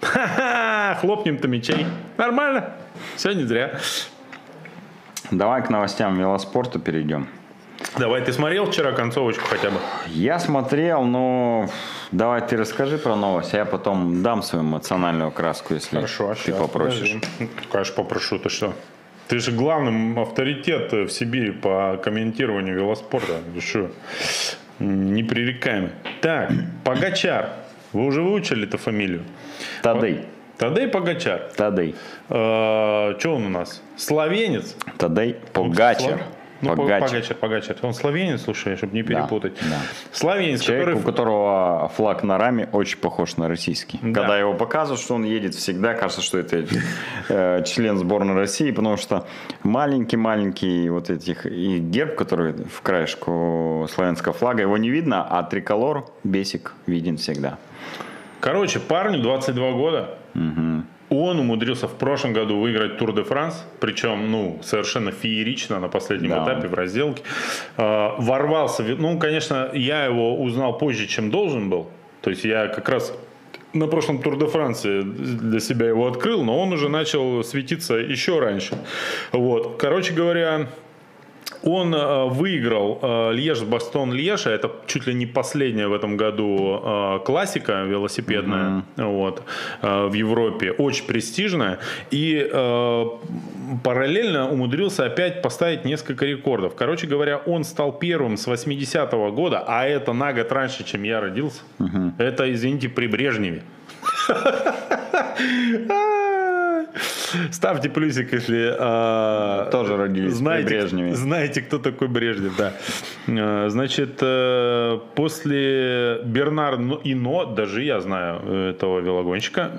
Ха-ха, хлопнем-то мечей. Нормально. Все не зря. Давай к новостям велоспорта перейдем. Давай, ты смотрел вчера концовочку хотя бы? Я смотрел, но давай ты расскажи про новость, а я потом дам свою эмоциональную краску, если ты щас, попросишь. подожди. Конечно, попрошу, ты что? Ты же главный авторитет в Сибири по комментированию велоспорта. Что? Непререкаемый. Так, Погачар. Вы уже выучили эту фамилию? Тадей, Тадей Погачар. Тадей, что он у нас? Словенец? Тадей, Погачер. Слав- Ну, Погачер. Погачар, Погачар. Он словенец, слушай, чтобы не перепутать. да. Словенец, Человек, который... у которого флаг на раме очень похож на российский. Да. Когда его показывают, что он едет, всегда кажется, что это э, член сборной России, потому что маленький-маленький вот этих и герб, который в краешку славянского флага, его не видно, а триколор, бесик виден всегда. Короче, парню 22 года. Он умудрился в прошлом году выиграть Тур де Франс, причем, ну, совершенно феерично на последнем Да. этапе в разделке. Э, ворвался, ну, конечно, я его узнал позже, чем должен был. То есть я как раз на прошлом Тур де Франции для себя его открыл, но он уже начал светиться еще раньше. Вот. Короче говоря, он э, выиграл э, Льеж-Бастон Льеша. Это чуть ли не последняя в этом году э, классика велосипедная вот, э, в Европе. Очень престижная. И параллельно умудрился опять поставить несколько рекордов. Короче говоря, он стал первым с 80-го года, а это на год раньше, чем я родился. Это, извините, при Брежневе. Ставьте плюсик, если э, Тоже родились при знаете, Брежневе. знаете, кто такой Брежнев, да. Э, Значит, э, после Бернар Ино, даже я знаю этого велогонщика,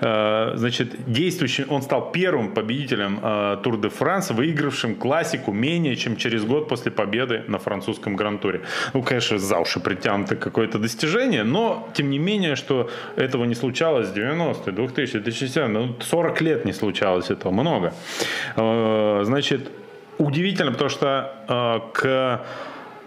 э, значит, действующим, он стал первым победителем э, Тур де Франс, выигравшим классику менее чем через год после победы на французском гран-туре. Ну, конечно, за уши притянуто какое-то достижение, но, тем не менее, что этого не случалось в 90-е, 2000 2010 ну, 40 лет не случалось этого, много. Э, Значит, удивительно, потому что э, к,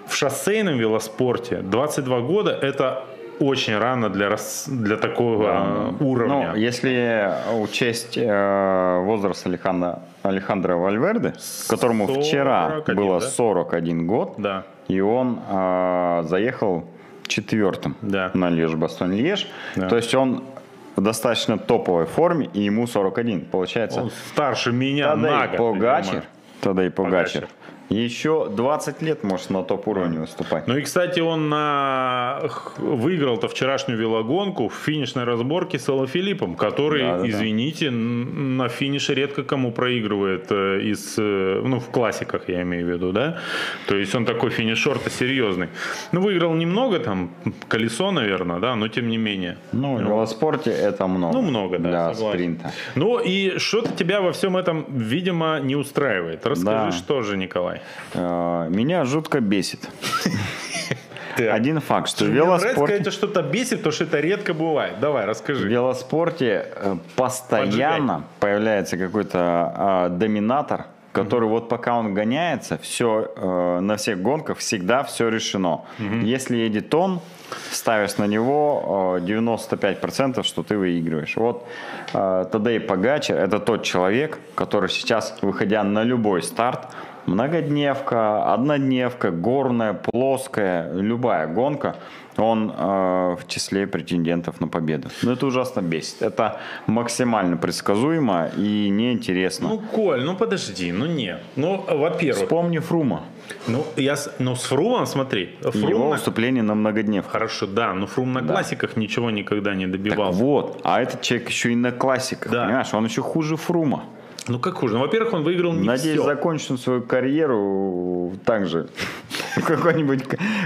в шоссейном велоспорте 22 года это очень рано для, рас- для такого э, уровня. Ну, если учесть э, возраст Алехандро, Алехандро Вальверде, которому 41, вчера было да? 41 год, Да. и он э, заехал четвертым Да. на Льеж-Бастон-Льеж. Да. То есть он в достаточно топовой форме, и ему 41. Получается, Он старше меня Тадей на год. Погачер, понимаешь? Тадей Погачер, Погачер. Еще 20 лет может на топ-уровне выступать. Ну и, кстати, он на... выиграл-то вчерашнюю велогонку в финишной разборке с Филиппом, который, Да-да-да. извините, н- на финише редко кому проигрывает э, из, э, ну, в классиках я имею в виду, да? То есть он такой финишер-то серьезный. Ну, выиграл немного, там, колесо, наверное, да, но тем не менее. Ну, в велоспорте это много. Ну, много, да, Для согласен. спринта. Ну и что-то тебя во всем этом, видимо, не устраивает. Расскажи, Да. что же, Николай. Давай. Э, Меня жутко бесит. Так. Один факт, что в велоспорте, тебя что-то бесит, потому что это редко бывает. Давай, в расскажи. велоспорте э, постоянно появляется какой-то а, доминатор, который вот пока он гоняется, все на всех гонках всегда все решено. Если едет он, ставишь на него э, 95%, что ты выигрываешь. Вот э, Тадей Погачер это тот человек, который сейчас, выходя на любой старт, многодневка, однодневка, горная, плоская, любая гонка, он э, в числе претендентов на победу. Но это ужасно бесит. Это максимально предсказуемо и неинтересно. Ну, Коль, ну подожди, ну нет. Ну, во-первых, Вспомни Фрума. ну, я, с- ну с Фрумом, смотри, Фрум его на- выступление на многодневку. Хорошо, да, но Фрум на Да. классиках ничего никогда не Так добивался. вот, а этот человек еще и на классиках, Да. понимаешь, он еще хуже Фрума. Ну как хуже? Ну, во-первых, он выиграл не Надеюсь, все. закончит он свою карьеру также в какой-нибудь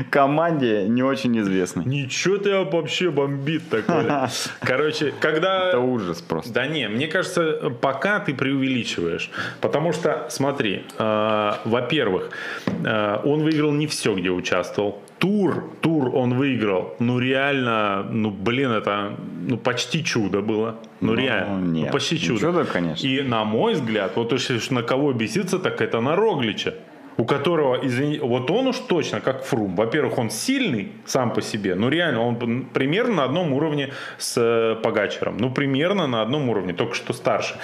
команде не очень известной. Ничего ты вообще бомбит такой. Короче, когда... Это ужас просто. Да не, мне кажется, пока ты преувеличиваешь. Потому что, смотри, э, во-первых, э, он выиграл не все, где участвовал. Тур, тур он выиграл. Ну реально, ну блин, это ну, почти чудо было. Ну, Ну, реально, ну, нет, почти не чудо. чудо, конечно. И на мой взгляд, вот если на кого беситься, так это на Роглича. У которого, извини, вот он уж точно как Фрум. Во-первых, он сильный сам по себе. Ну, реально, он примерно на одном уровне с э, Погачером. Ну, примерно на одном уровне, только что старше.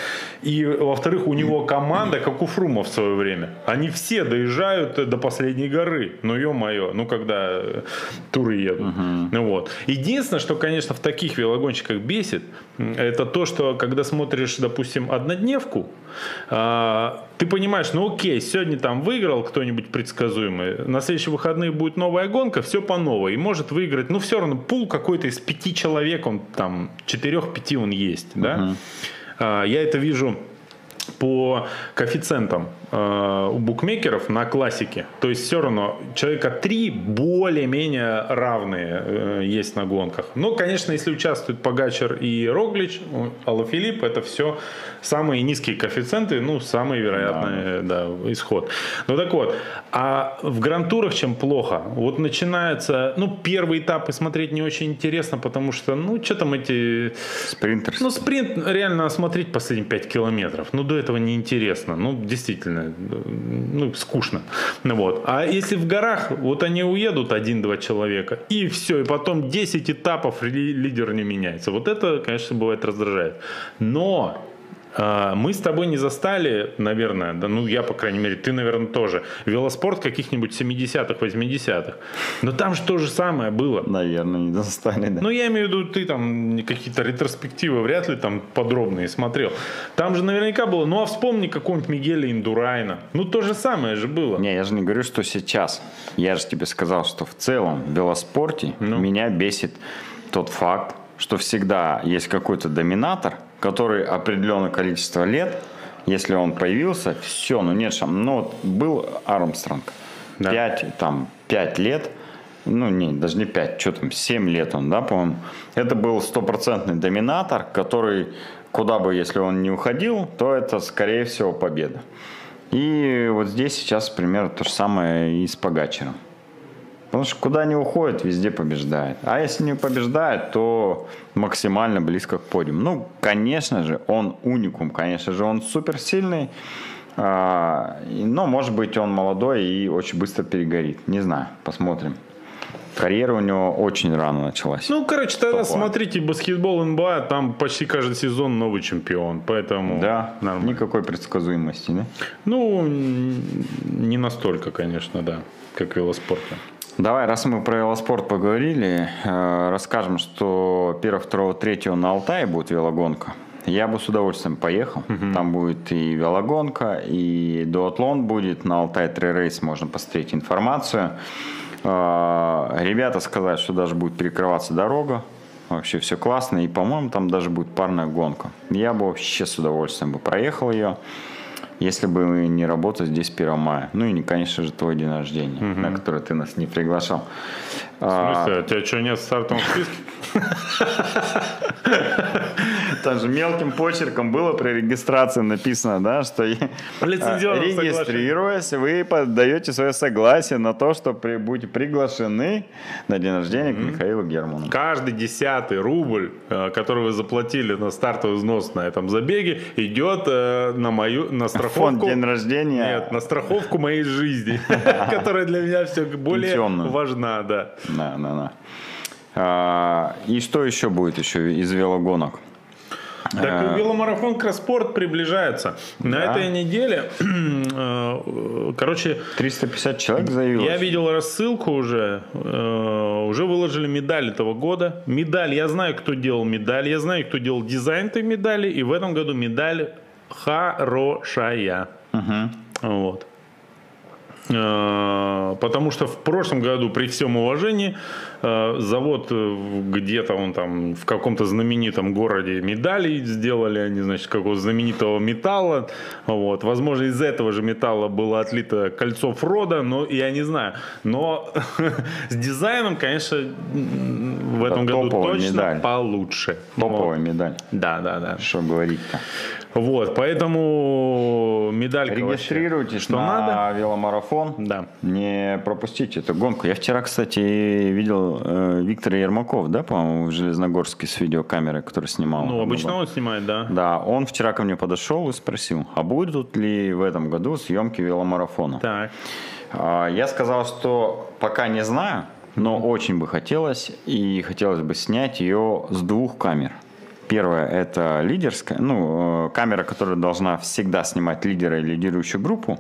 И, во-вторых, у него команда, как у Фрума в свое время. Они все доезжают э, до последней горы. Ну, ё-моё, ну, когда э, туры едут. Ну, вот. Единственное, что, конечно, в таких велогонщиках бесит, это то, что когда смотришь, допустим, однодневку, а, ты понимаешь, ну окей, сегодня там выиграл кто-нибудь предсказуемый, на следующие выходные будет новая гонка, все по новой, и может выиграть, ну все равно пул какой-то из пяти человек, он там четырех-пяти он есть, да? А, я это вижу по коэффициентам у букмекеров на классике. То есть все равно человека три более-менее равные э, есть на гонках. Ну, конечно, если участвуют Погачер и Роглич, Алафилипп, это все самые низкие коэффициенты, ну, самый вероятный да. исход. Ну так вот, а в грантурах чем плохо? Вот начинается, ну, первый этап и смотреть не очень интересно, потому что, ну, что там эти Спринтерс. ну, спринт реально осмотреть последние 5 километров. Ну, до этого неинтересно. Ну, действительно, ну, скучно. Вот. А если в горах, вот они уедут один-два человека, и все, и потом 10 этапов ли- лидер не меняется. Вот это, конечно, бывает раздражает. Но мы с тобой не застали, наверное, да, ну я, по крайней мере, ты, наверное, тоже, велоспорт каких-нибудь 70-х, 80-х. Но там же то же самое было. Наверное, не достали, да. Ну, я имею в виду, ты там какие-то ретроспективы вряд ли там подробные смотрел. Там же наверняка было, ну, а вспомни какого-нибудь Мигеля Индурайна. Ну, то же самое же было. Не, я же не говорю, что сейчас. Я же тебе сказал, что в целом в велоспорте Ну. меня бесит тот факт, что всегда есть какой-то доминатор, который определенное количество лет, если он появился, все, ну нет шам. Ну вот был Армстронг, Да. пять, там, пять лет, ну не, даже не пять, что там, семь лет он, да, по-моему. Это был стопроцентный доминатор, который, куда бы, если он не уходил, то это, скорее всего, победа. И вот здесь сейчас примерно то же самое и с Погачером. Потому что куда не уходит, везде побеждает. А если не побеждает, то максимально близко к подиуму. Ну, конечно же, он уникум, конечно же, он суперсильный. А, но, может быть, он молодой и очень быстро перегорит. Не знаю, посмотрим. Карьера у него очень рано началась. Ну, короче, тогда Топ-1. смотрите баскетбол НБА, там почти каждый сезон новый чемпион, поэтому да, нормально. никакой предсказуемости, да? Ну, не настолько, конечно, да, как в велоспорте. Давай, раз мы про велоспорт поговорили, э, расскажем, что 1, 2, 3 на Алтае будет велогонка. Я бы с удовольствием поехал. Там будет и велогонка, и дуатлон будет. На Алтай Три Рейс можно посмотреть информацию. Э, Ребята сказали, что даже будет перекрываться дорога. Вообще все классно. И, по-моему, там даже будет парная гонка. Я бы вообще с удовольствием бы проехал ее. Если бы не работал здесь 1 мая. Ну и, не, конечно же, твой день рождения, на который ты нас не приглашал. В смысле, у тебя что, нет в стартовом списке? там же мелким почерком было при регистрации написано, да, что Лицензионное регистрируясь, вы подаете свое согласие на то, что при, будете приглашены на день рождения к Михаилу Герману. Каждый десятый рубль, э, который вы заплатили на стартовый взнос на этом забеге, идет э, на мою на страховку. Фонд день рождения. Нет, на страховку моей жизни, которая для меня все более важна, да. Да, да, да. А, И что еще будет еще из велогонок? Так и веломарафон Кросспорт приближается. На Да. этой неделе, э, короче, 350 человек заявилось. Я видел рассылку уже, э, уже выложили медаль этого года. Медаль, я знаю, кто делал медаль, я знаю, кто делал дизайн этой медали, и в этом году медаль хорошая. Вот. Э, Потому что в прошлом году, при всем уважении, завод э, где-то он там в каком-то знаменитом городе медали сделали, они, значит, какого знаменитого металла. Вот. Возможно, из этого же металла было отлито кольцо Фрода, но я не знаю. Но с дизайном, конечно, в этом году точно медаль. получше. Топовая медаль. Да, да, да. Что говорить-то? Вот, поэтому медалька Регистрируйтесь вообще. Что на надо? веломарафон. Да. Не пропустите эту гонку. Я вчера, кстати, видел э, Виктора Ермаков, да, по-моему, в Железногорске с видеокамерой, который снимал. Ну, обычно он снимает, да. Да, он вчера ко мне подошел и спросил, а будут ли в этом году съемки веломарафона? Так. А, Я сказал, что пока не знаю, но очень бы хотелось, и хотелось бы снять ее с двух камер. Первая – это лидерская, ну, э, камера, которая должна всегда снимать лидера и лидирующую группу,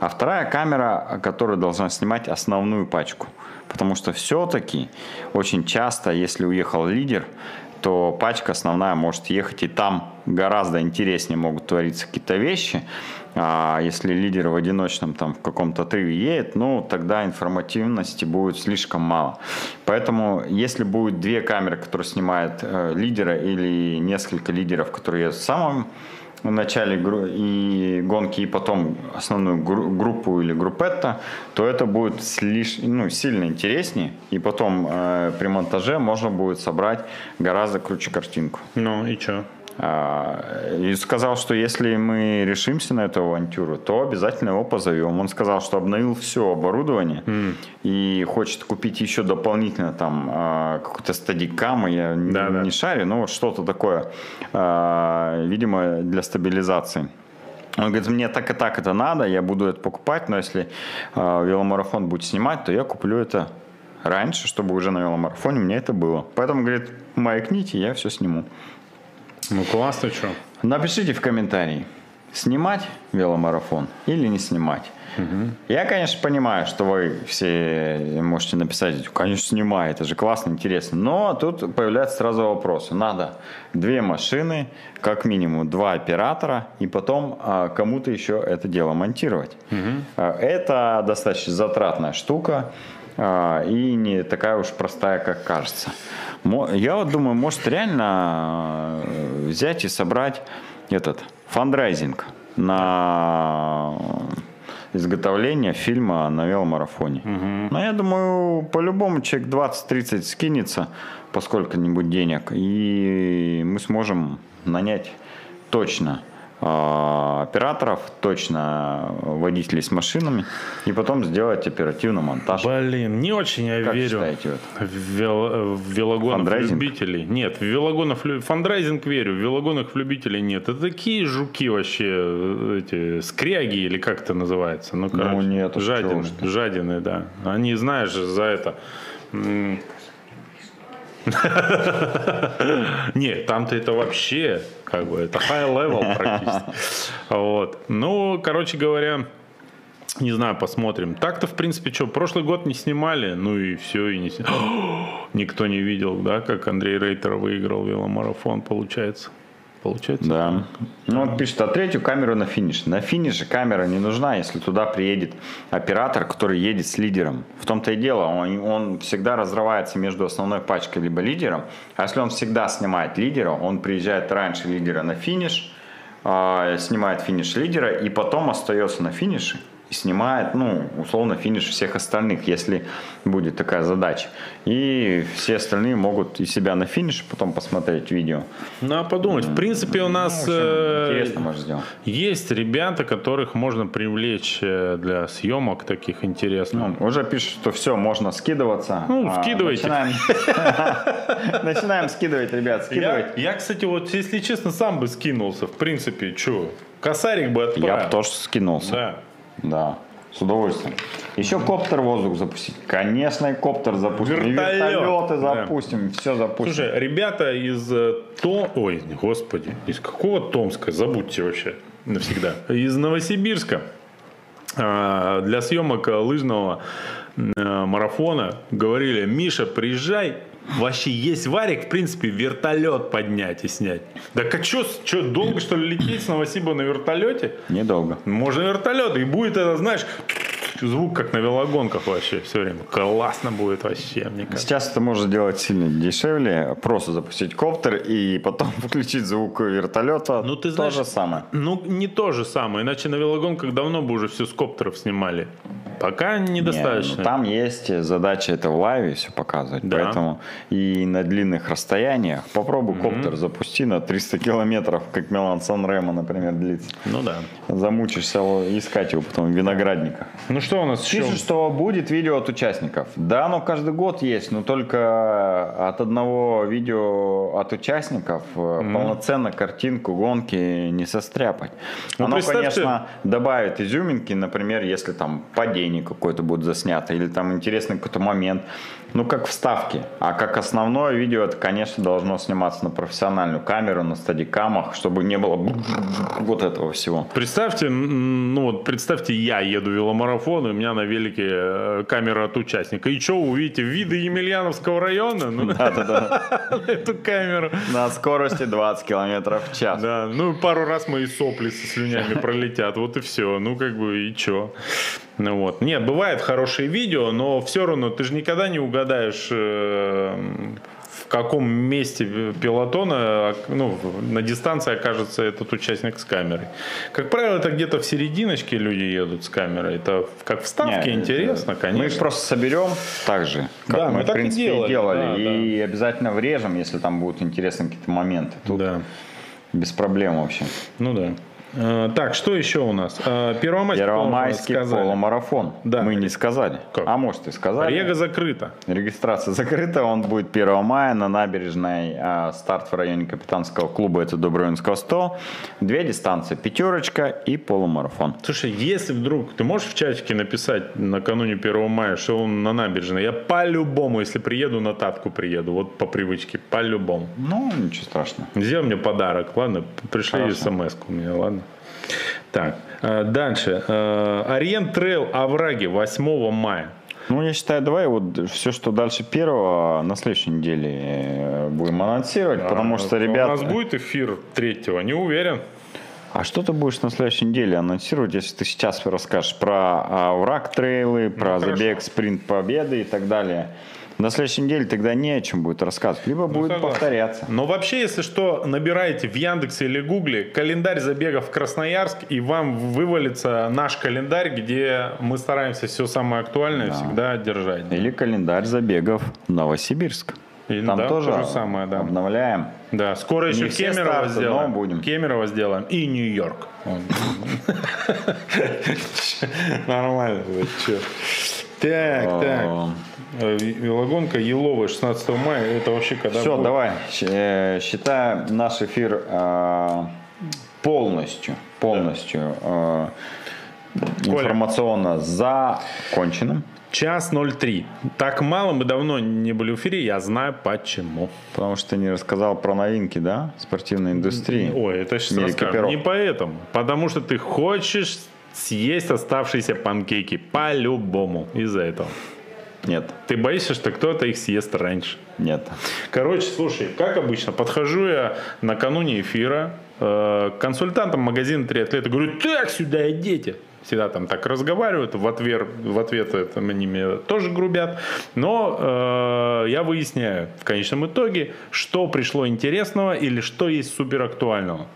а вторая камера, которая должна снимать основную пачку. Потому что все-таки очень часто, если уехал лидер, то пачка основная может ехать, и там гораздо интереснее могут твориться какие-то вещи. А если лидер в одиночном там в каком-то отрыве едет, ну тогда информативности будет слишком мало. Поэтому если будет две камеры, которые снимают э, лидера или несколько лидеров, которые едут в самом в начале и гонки, и потом основную гру- группу или группетто, то это будет слиш- ну, сильно интереснее. И потом э, при монтаже можно будет собрать гораздо круче картинку. Ну и что? А, И сказал, что если мы решимся на эту авантюру, то обязательно его позовем. Он сказал, что обновил все оборудование и хочет купить еще дополнительно там а, какой-то стадикам, я не- Да-да. не шарю, но вот что-то такое, а, видимо, для стабилизации. Он говорит, мне так и так это надо, я буду это покупать, но если веломарафон будет снимать, то я куплю это раньше, чтобы уже на веломарафоне мне это было. Поэтому, говорит, маякните, я все сниму. Ну классно, что? Напишите в комментарии, снимать веломарафон или не снимать. Я, конечно, понимаю, что вы все можете написать, конечно, снимай, это же классно, интересно. Но тут появляются сразу вопросы. Надо две машины, как минимум два оператора, и потом а, кому-то еще это дело монтировать. А, Это достаточно затратная штука и не такая уж простая, как кажется. Я вот думаю, может реально э, взять и собрать этот фандрайзинг на изготовление фильма на веломарафоне. Но я думаю, по-любому человек 20-30 скинется по сколько-нибудь денег, и мы сможем нанять точно а, операторов, точно водителей с машинами, и потом сделать оперативный монтаж. Блин, не очень я Как верю считаете, вот? в, вел- в велогонов любителей. Нет, в велогонов фандрайзинг верю, в велогонах любителей нет. Это такие жуки вообще, э, эти скряги или как это называется? Ну, короче, нет, уж жадины, жадины, да. Они, знаешь, за это... Нет, там-то это вообще, как бы, это high level практически. Вот. Ну, короче говоря, не знаю, посмотрим. Так-то, в принципе, что, прошлый год не снимали, ну и все, и не сни- Никто не видел, да, как Андрей Рейтер выиграл веломарафон, получается. Получается? Да. Ну, вот пишет, а третью камеру на финиш. На финише камера не нужна, если туда приедет оператор, который едет с лидером. В том-то и дело, он, он всегда разрывается между основной пачкой либо лидером. А если он всегда снимает лидера, он приезжает раньше лидера на финиш, а, снимает финиш лидера и потом остается на финише снимает, ну, условно, финиш всех остальных, если будет такая задача. И все остальные могут и себя на финиш потом посмотреть видео. Ну, а подумать, в принципе, у нас Ну, в общем, э, сделать. есть ребята, которых можно привлечь э, для съемок таких интересных. Ну, уже пишут, что все, можно скидываться. Ну, А, скидывайте. Начинаем, скидывать, ребят, скидывать. я, кстати, вот, если честно, сам бы скинулся, в принципе, что, косарик бы отправил. Я бы тоже скинулся. Да. Да, с удовольствием. Еще коптер воздух запустить. Конечно, и коптер запустим. И Вертолет. вертолеты Да. запустим. Все запустим. Слушай, ребята из э, То... Ой, господи, из какого Томска? Забудьте вообще навсегда. Из Новосибирска э, для съемок лыжного э, марафона говорили, Миша, приезжай, вообще есть варик, в принципе, вертолет поднять и снять. Да а что, что, долго что ли лететь с Новосиба на вертолете? Недолго. Можно вертолет, и будет это, знаешь, звук как на велогонках вообще все время. Классно будет вообще, мне кажется. Сейчас это можно делать сильно дешевле. Просто запустить коптер и потом включить звук вертолета. Ну, ты То знаешь, же самое. Ну, не то же самое. Иначе на велогонках давно бы уже все с коптеров снимали. Пока недостаточно. Не, ну, там есть задача это в лайве все показывать. Да. Поэтому и на длинных расстояниях попробуй коптер запусти на 300 километров, как Милан Сан Ремо, например, длится. Ну да. Замучишься искать его потом в виноградниках. Ну что у нас еще? Пишут, что будет видео от участников. Да, оно каждый год есть, но только от одного видео от участников э, полноценно картинку гонки не состряпать. Ну, оно, представьте- конечно, добавит изюминки, например, если там падение какое-то будет заснято или там интересный какой-то момент. Ну, как вставки. А как основное видео, это, конечно, должно сниматься на профессиональную камеру, на стадикамах, чтобы не было вот этого всего. Представьте, ну вот представьте, я еду веломарафон, и у меня на велике э, камера от участника. И что, увидите виды Емельяновского района? Ну, Да-да-да. на эту камеру. На скорости 20 километров в час. Да, ну пару раз мои сопли со слюнями пролетят, вот и все. Ну как бы и чё. Ну вот. Нет, бывает хорошие видео, но все равно ты же никогда не угадаешь, э, в каком месте пилотона ну, на дистанции окажется этот участник с камерой. Как правило, это где-то в серединочке люди едут с камерой. Это как вставки Не, интересно, это- конечно. Мы их просто соберем так же, как Да, мы, мы в так и принципе, и делали, делали. да, и обязательно врежем, если там будут интересные какие-то моменты. Тут Да. без проблем вообще. Ну да. Э, Так, что еще у нас? Э, Первомайский, Первомайский полумарафон. Да. Мы не сказали. Как? А может и сказали. Рега закрыта. Регистрация закрыта, он будет 1 мая на набережной. а, старт в районе капитанского клуба, это Дубровинского 100. Две дистанции, пятерочка и полумарафон. Слушай, если вдруг ты можешь в чатике написать накануне 1 мая, что он на набережной, я по-любому, если приеду, на татку приеду, вот по привычке, по-любому. Ну, ничего страшного. Сделай мне подарок, ладно? Пришли Хорошо. смс у меня, ладно? Так, э, дальше. Э, Orient Trail Овраги 8 мая. Ну, я считаю, давай вот все, что дальше первого, на следующей неделе э, будем анонсировать, потому что, ребята... У нас будет эфир третьего, не уверен. А что ты будешь на следующей неделе анонсировать, если ты сейчас расскажешь про овраг трейлы, про Ну, хорошо. забег спринт победы и так далее? На следующей неделе тогда не о чем будет рассказывать, либо будет Ну, согласен. повторяться. Но вообще, если что, набираете в Яндексе или Гугле календарь забегов в Красноярск, и вам вывалится наш календарь, где мы стараемся все самое актуальное всегда держать. Или календарь забегов Новосибирск. И, Там да, тоже то же самое, да. обновляем. Да, скоро еще Кемерово сделаем. будем. Кемерово сделаем и Нью-Йорк. Нормально. чё. Так, так. О, Э, Велогонка Еловая 16 мая. Это вообще когда Все, будет? давай. Э, Считаем наш эфир э, полностью, полностью э, информационно законченным. Час 03. Так мало, мы давно не были в эфире, я знаю почему. Потому что ты не рассказал про новинки, да, спортивной индустрии. Ой, это сейчас. Каперов. Не поэтому. Потому что ты хочешь съесть оставшиеся панкейки. По-любому. Из-за этого. Нет, Ты боишься, что кто-то их съест раньше. нет. Короче, слушай, как обычно, подхожу я накануне эфира э, к консультантам магазина «Три атлета», говорю, так, сюда идите. Всегда там так разговаривают, в ответ, в ответ это они мне тоже грубят. Но э, я выясняю в конечном итоге, что пришло интересного или что есть супер актуального.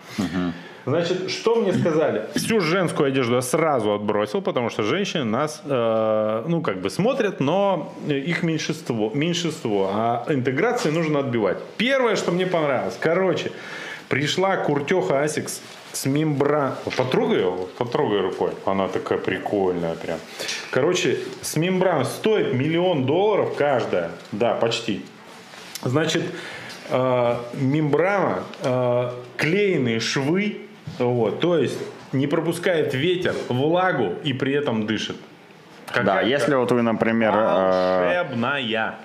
Значит, что мне сказали? Всю женскую одежду я сразу отбросил, потому что женщины нас, э, ну, как бы смотрят, но их меньшинство, меньшинство, а интеграции нужно отбивать. Первое, что мне понравилось, короче, пришла куртеха Asics с мембран... Потрогай его, потрогай рукой. Она такая прикольная прям. Короче, с мембран стоит миллион долларов каждая. Да, почти. Значит, э, мембрана, э, клееные швы, вот, то есть не пропускает ветер, влагу и при этом дышит. Да, Какая- если вот вы, например, э,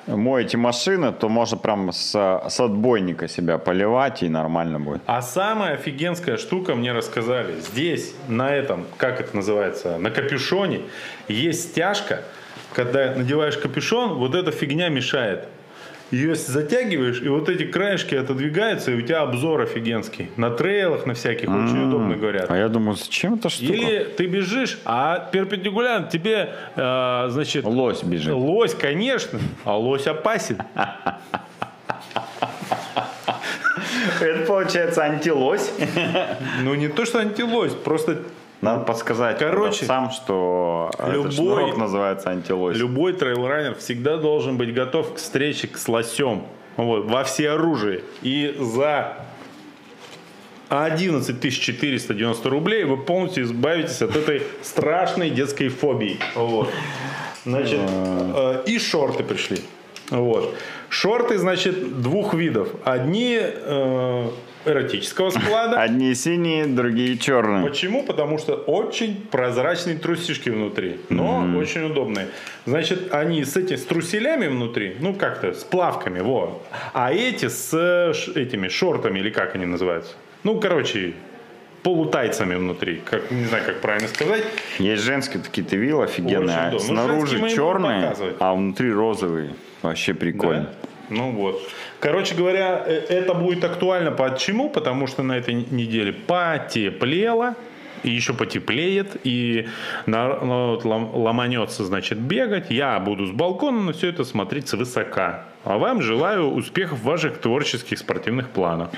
моете машины, то можно прям с, с отбойника себя поливать и нормально будет. А самая офигенская штука мне рассказали. Здесь, на этом, как это называется, на капюшоне, есть стяжка. Когда надеваешь капюшон, вот эта фигня мешает. Ее затягиваешь, и вот эти краешки отодвигаются, и у тебя обзор офигенский. На трейлах, на всяких, очень удобно говорят. А я думаю, зачем эта штука? Или ты бежишь, а перпендикулярно тебе, э, значит... Лось бежит. Лось, конечно, а лось опасен. Это получается антилось. Ну, не то, что антилось, просто Надо подсказать Короче, сам, что любой- этот шнурок называется антилось. Любой трейлранер всегда должен быть готов к встрече с лосем. Вот, во всеоружии. И за 11 490 рублей вы полностью избавитесь от этой страшной детской фобии. Вот. Значит, э, и шорты пришли. Вот. Шорты, значит, двух видов. Одни э, эротического склада. Одни синие, другие черные. Почему? Потому что очень прозрачные трусишки внутри, но очень удобные. Значит, они с этими с труселями внутри, ну как-то с плавками, во. А эти с этими шортами или как они называются? Ну, короче, полутайцами внутри, как не знаю, как правильно сказать. Есть женские такие тывил офигенные, а. Ну, снаружи будем черные, а внутри розовые. Вообще прикольно. Да? Ну вот. Короче говоря, э, это будет актуально почему? Потому что на этой неделе потеплело, и еще потеплеет, и народ лом- ломанется, значит, бегать. Я буду с балкона на все это смотреть свысока. А вам желаю успехов в ваших творческих спортивных планах.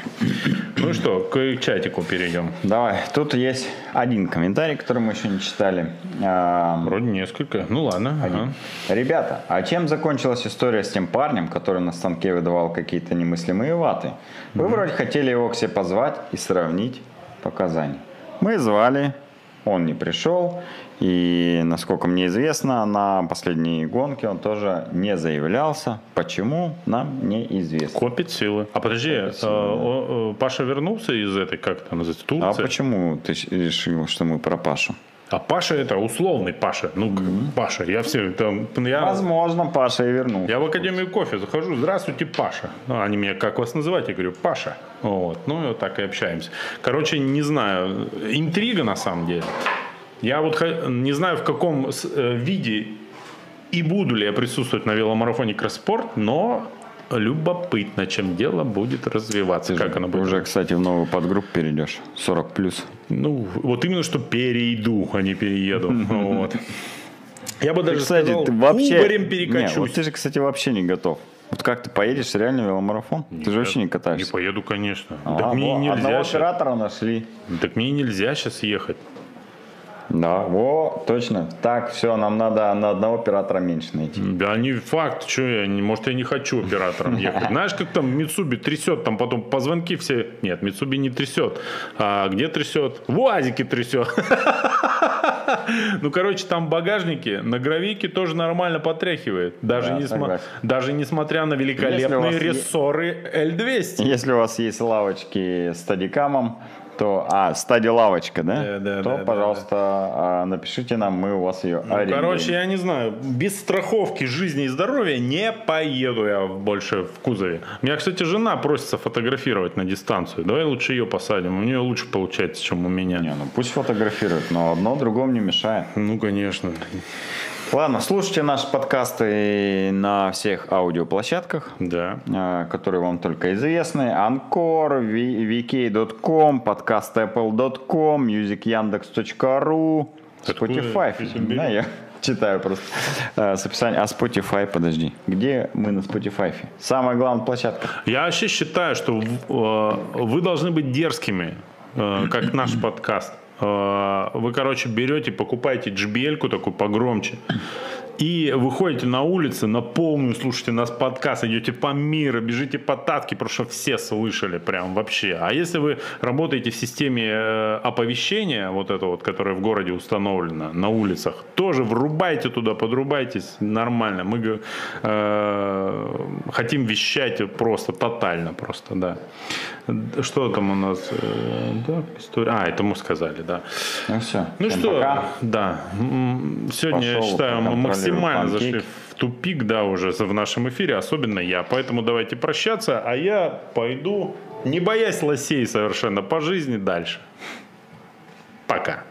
Ну что, к чатику перейдем. Давай, тут есть один комментарий, который мы еще не читали. А, Вроде несколько. Ну ладно. ага. Ребята, а чем закончилась история с тем парнем, который на станке выдавал какие-то немыслимые ваты? Вы вроде хотели его к себе позвать и сравнить показания. Мы звали, он не пришел, и, насколько мне известно, на последней гонке он тоже не заявлялся. Почему, нам неизвестно. Копит силы. А подожди, э, о, э, Паша вернулся из этой, как это называется, А Турции? почему ты решил, что мы про Пашу? А Паша это условный Паша. Ну, как Паша. Я все там. Я, Возможно, Паша и вернулся. я в Академию кофе захожу. Здравствуйте, Паша. Ну, они меня как вас называть? Я говорю, Паша. Вот. Ну, и вот так и общаемся. Короче, не знаю. Интрига на самом деле. Я вот не знаю, в каком э, виде и буду ли я присутствовать на веломарафоне Кросспорт, но любопытно, чем дело будет развиваться. Ты как же оно будет. уже, кстати, в новую подгруппу перейдешь. 40 плюс. Ну, вот именно что перейду, а не перееду. Вот. Я бы даже кстати, сказал, ты вообще... кубарем Не, перекачусь. вот ты же, кстати, вообще не готов. Вот как ты поедешь реально веломарафон? ты же вообще не Не катаешься. поеду, конечно. А, так мне во, нельзя Одного щас- оператора нашли. Так мне нельзя сейчас ехать. Да, во, точно. Так, все, нам надо на одного оператора меньше найти. Да не факт, что я, не, может я не хочу оператором ехать. Знаешь, как там Митсуби трясет, там потом позвонки все. Нет, Митсуби не трясет. А где трясет? В УАЗике трясет. Ну, короче, там в багажнике на гравике тоже нормально потряхивает. Даже, Да, несма- даже несмотря на великолепные вас е- рессоры L200. Если у вас есть лавочки с стадикамом, то... А, стади лавочка, да? Да, да, то, да, да, пожалуйста, а, напишите нам, мы у вас ее Ну, короче, я не знаю, без страховки жизни и здоровья не поеду я больше в кузове. Меня, кстати, жена просится фотографировать на дистанцию. Давай лучше ее посадим. У нее лучше получается, чем у меня. Не, ну пусть фотографируют, но одно другому не мешает. Ну, конечно. Ладно, слушайте наши подкасты на всех аудиоплощадках, Да. а, которые вам только известны. Анкор, vk.com, подкаст apple.com, musicyandex.ru, Spotify. Да, я читаю просто а, с описания. А Spotify, подожди. Где мы на Spotify? Самая главная площадка. Я вообще считаю, что э, вы должны быть дерзкими э, как наш подкаст. Э, вы, короче, берете, покупаете JBL-ку такую погромче, и выходите на улицу на полную, слушайте нас подкаст, идете по миру, бежите по татке, потому что все слышали прям вообще. А если вы работаете в системе э, оповещения, вот это вот, которая в городе установлена, на улицах, тоже врубайте туда, подрубайтесь, нормально. Мы э, хотим вещать просто, тотально просто, да. Что там у нас? Э, да, история. А, это мы сказали, да. Ну все. Ну что, пока. да. Сегодня, я Пошел считаю, мы максимально панкейк. зашли в тупик, да, уже в нашем эфире, особенно я. Поэтому давайте прощаться, а я пойду, не боясь лосей совершенно, по жизни дальше. Пока.